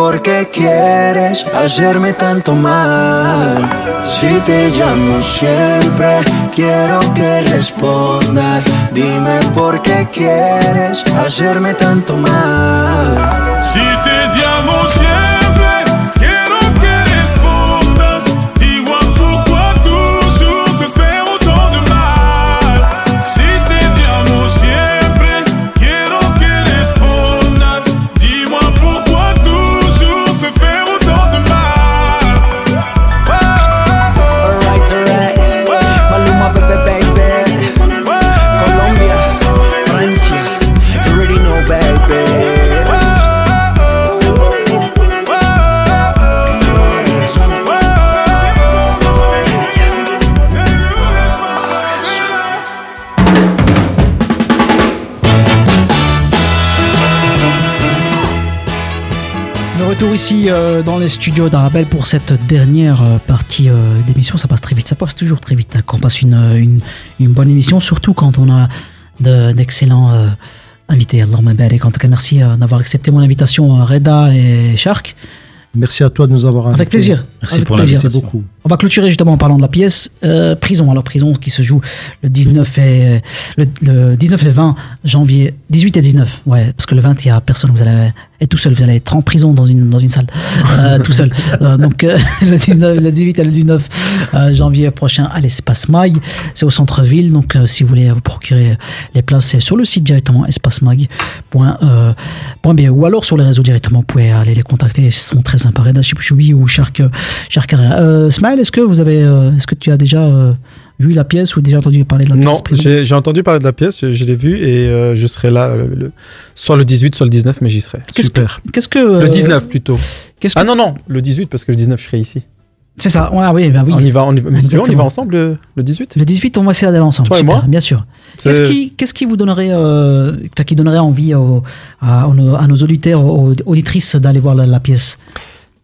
Por qué quieres hacerme tanto mal. Si te llamo siempre, quiero que respondas. Dime por qué quieres hacerme tanto mal.
Si te llamo siempre,
dans les studios d'Arabelle pour cette dernière euh, partie euh, d'émission. Ça passe très vite, ça passe toujours très vite hein, quand on passe une, euh, une, une bonne émission, surtout quand on a de- d'excellents euh, invités. Allahumma barik. En tout cas, merci euh, d'avoir accepté mon invitation, Reda et Shark.
Merci à toi de nous avoir invités.
Avec plaisir. Avec plaisir.
Merci beaucoup.
On va clôturer justement en parlant de la pièce euh, Prison. Alors Prison qui se joue le 19 et le, le 19 et 20 janvier, 18 et 19. Ouais, parce que le 20 il y a personne. Vous allez être tout seul. Vous allez être en prison dans une dans une salle euh, tout seul. [LAUGHS] Euh, donc euh, le 19, le 18 et le 19 euh, janvier prochain à l'espace Mag. C'est au centre ville. Donc euh, si vous voulez vous procurer les places, c'est sur le site directement espacemag.be ou alors sur les réseaux directement. Vous pouvez aller les contacter. Ils sont très sympas. Reda Chipchoubi ou Shark Shark Carrera. Est-ce que vous avez, euh, est-ce que tu as déjà euh, vu la pièce ou déjà entendu parler de la
Non,
pièce Prison
j'ai entendu parler de la pièce, je, je l'ai vue et euh, je serai là le- le- soit le 18, soit le 19, mais j'y serai.
Qu'est-ce que- Qu'est-ce que euh,
Le 19 plutôt. Ah non, non, le 18 parce que le 19 je serai ici.
C'est ça. Ouais, oui, ben oui.
On y va, on y va, mais tu veux, on y va
Exactement.
ensemble le, le 18
Le 18, on va essayer d'aller ensemble.
Toi et moi
bien sûr. Qu'est-ce qui, vous donnerait, euh, qui donnerait envie aux- à, à nos, à nos auditeurs, aux auditrices d'aller voir la, la pièce?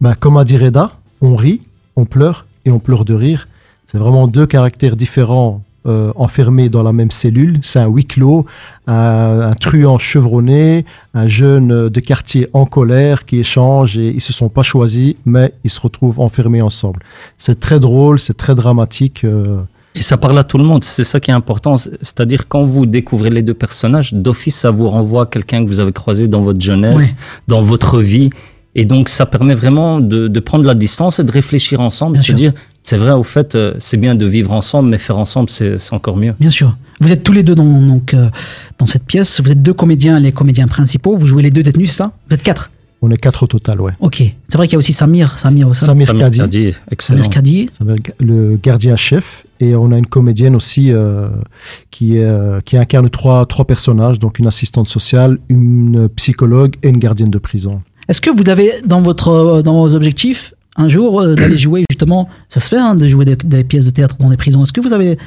Ben, comme a dit Reda, on rit, on pleure et on pleure de rire. C'est vraiment deux caractères différents euh, enfermés dans la même cellule. C'est un huis clos, un, un truand chevronné, un jeune de quartier en colère qui échange et ils se sont pas choisis, mais ils se retrouvent enfermés ensemble. C'est très drôle, c'est très dramatique. euh,
Et ça parle à tout le monde, c'est ça qui est important. C'est-à-dire quand vous découvrez les deux personnages, d'office ça vous renvoie à quelqu'un que vous avez croisé dans votre jeunesse, dans votre vie. Et donc ça permet vraiment de, de prendre la distance et de réfléchir ensemble,
Bien
de se dire, c'est vrai, au fait, euh, c'est bien de vivre ensemble, mais faire ensemble, c'est encore mieux.
Bien sûr. Vous êtes tous les deux dans, donc, euh, dans cette pièce. Vous êtes deux comédiens, les comédiens principaux. Vous jouez les deux détenus, c'est ça? Vous êtes quatre?
On est quatre au total, ouais.
Ok. C'est vrai qu'il y a aussi Samir. Samir aussi.
Samir
Samir
Kadi.
Kadi, excellent.
Samir Kadi.
Le gardien chef et on a une comédienne aussi euh, qui, est, euh, qui incarne trois, trois personnages, donc une assistante sociale, une psychologue et une gardienne de prison.
Est-ce que vous avez dans, votre, euh, dans vos objectifs un jour euh, d'aller jouer justement Ça se fait hein, de jouer des, pièces de théâtre dans des prisons. Est-ce que vous avez,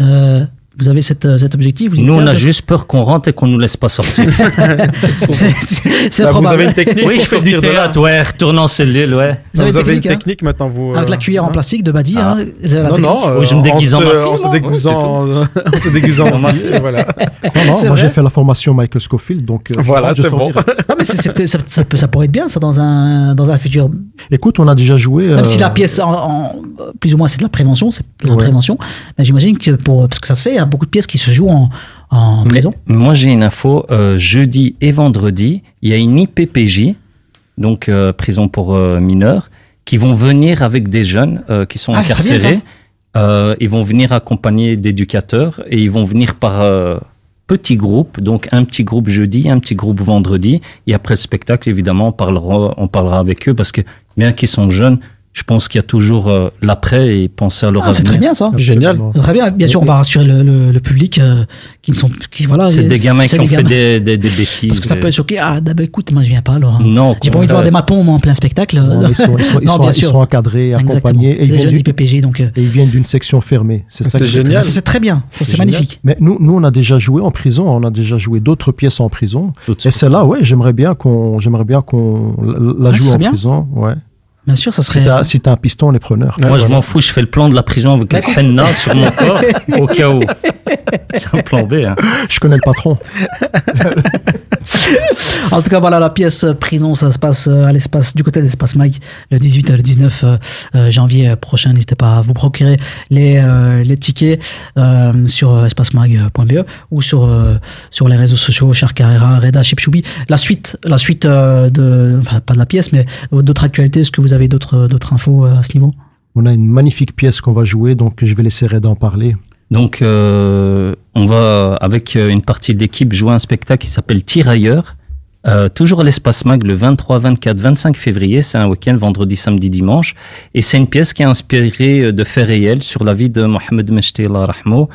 euh, vous avez cet, euh, cet objectif Vous dites,
Nous, on a
ça-
juste peur qu'on rentre et qu'on nous laisse pas sortir. [LAUGHS]
C'est- c'est c'est
Bah, vous avez une technique
oui,
pour
je fais du
sortir de là.
théâtre, ouais, retourne en cellule, ouais.
Vous avez
Vous avez une
technique, hein
technique maintenant, vous.
Avec
euh,
la cuillère en
hein
plastique de Badi.
Ah.
hein, la
Non, non, euh,
Oui, je me [LAUGHS] déguise en
en se déguisant, en- se déguisant en voilà.
Non, non, moi j'ai fait la formation Michael Scofield, donc euh,
Voilà, c'est bon. [LAUGHS]
Ah, mais ça, pourrait être bien ça dans un, dans un futur.
Écoute, on a déjà joué.
Même
euh,
si la pièce, plus ou moins, c'est de la prévention, c'est de la prévention. Mais j'imagine que pour, parce que ça se fait, y a beaucoup de pièces qui se jouent en, prison.
Moi, j'ai une info. euh, jeudi et vendredi, il y a une IPPJ, donc euh, prison pour euh, mineurs, qui vont venir avec des jeunes qui sont
Ah, bien,
incarcérés. Ils vont venir accompagner d'éducateurs et ils vont venir par petits groupes. Donc un petit groupe jeudi, un petit groupe vendredi. Et après le spectacle, évidemment, on parlera, on parlera avec eux parce que bien qu'ils sont jeunes, je pense qu'il y a toujours euh, l'après et penser à leur
Ah, c'est très bien ça.
Génial.
Très bien. Bien sûr, on va rassurer le, le- le public euh, qui ne sont, qui voilà.
C'est des gamins qui ont
des
fait des, des, des bêtises.
Parce que ça peut être choqué. Ah, bah, écoute, moi je viens pas alors.
Non,
J'ai pas envie de voir des matons moi, en plein spectacle.
non, ils sont, ils sont- [LAUGHS] ils
Non,
sont-
bien
ils
sûr.
sont encadrés,
Exactement.
accompagnés. Et ils,
jeunes
du-
donc. euh,
et ils viennent d'une section fermée. C'est ça
C'est génial.
c'est très bien. Ça, c'est magnifique.
Mais nous, nous, on a déjà joué en prison, on a déjà joué d'autres pièces en prison. Et celle-là, ouais, j'aimerais bien qu'on, j'aimerais bien qu'on la- la joue en prison. Ouais.
Bien sûr, ça
Si
serait.
t'as, si t'as un piston, on est preneurs.
Moi, je m'en fous, je fais le plan de la prison avec le henna sur mon [LAUGHS] corps, au cas où. C'est un plan B. Hein.
Je connais le patron. [LAUGHS]
En tout cas, voilà, la pièce euh, prison, ça se passe euh, à l'espace, du côté de l'espace Mike, le 18 et le 19 euh, euh, janvier prochain. N'hésitez pas à vous procurer les, euh, les tickets euh, sur espacemag.be ou sur, euh, sur les réseaux sociaux, Char Carrera, Reda, Chipchoubi. La suite, la suite euh, de, enfin, pas de la pièce, mais d'autres actualités. Est-ce que vous avez d'autres, d'autres infos euh, à ce niveau?
On a une magnifique pièce qu'on va jouer, donc je vais laisser Reda en parler.
Donc, euh, on va, avec euh, une partie de l'équipe, jouer un spectacle qui s'appelle Tirailleurs. Euh, toujours à l'espace MAG le 23, 24, 25 février. C'est un week-end, vendredi, samedi, dimanche. Et c'est une pièce qui est inspirée euh, de faits réels sur la vie de Mohamed Meshti, rahmo,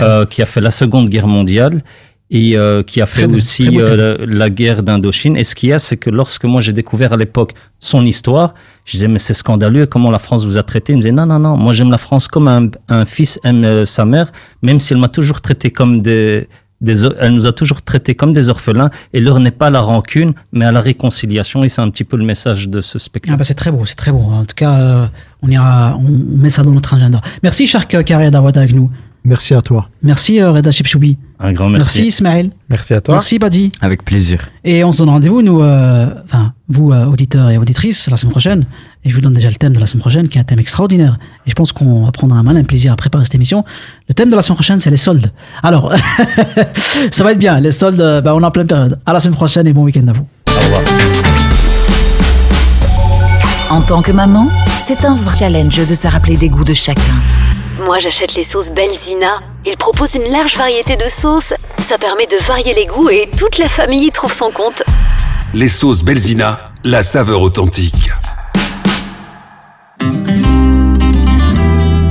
euh, qui a fait la Seconde Guerre mondiale et euh, qui a fait
Très
aussi euh, la, la guerre d'Indochine. Et ce qu'il y a, c'est que lorsque moi j'ai découvert à l'époque son histoire, je disais mais c'est scandaleux comment la France vous a traité. Il me disait non non non, moi j'aime la France comme un, un fils aime euh, sa mère, même si elle m'a toujours traité comme des elle nous a toujours traités comme des orphelins et l'heure n'est pas à la rancune, mais à la réconciliation. Et c'est un petit peu le message de ce spectacle.
Ah bah c'est très beau, c'est très beau. En tout cas, on ira, on met ça dans notre agenda. Merci Shark Carrière d'avoir été avec nous.
Merci à toi.
Merci euh, Reda Chipchoubi.
Un grand
Merci Ismaël.
Merci à toi.
Merci Badi.
Avec plaisir.
Et on se donne rendez-vous, nous, euh, enfin, vous, euh, auditeurs et auditrices, la semaine prochaine. Et je vous donne déjà le thème de la semaine prochaine, qui est un thème extraordinaire. Et je pense qu'on va prendre un malin plaisir à préparer cette émission. Le thème de la semaine prochaine, c'est les soldes. Alors, [LAUGHS] ça va être bien. Les soldes, bah, on est en pleine période. À la semaine prochaine et bon week-end à vous.
En tant que maman, c'est un vrai challenge de se rappeler des goûts de chacun.
Moi, j'achète les sauces Belzina. Ils proposent une large variété de sauces. Ça permet de varier les goûts et toute la famille y trouve son compte.
Les sauces Belzina, la saveur authentique.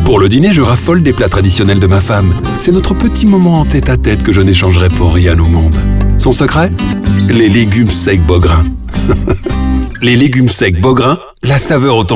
Pour le dîner, je raffole des plats traditionnels de ma femme. C'est notre petit moment en tête à tête que je n'échangerai pour rien au monde. Son secret? Les légumes secs Beaugrain. [LAUGHS] Les légumes secs Beaugrain, la saveur authentique.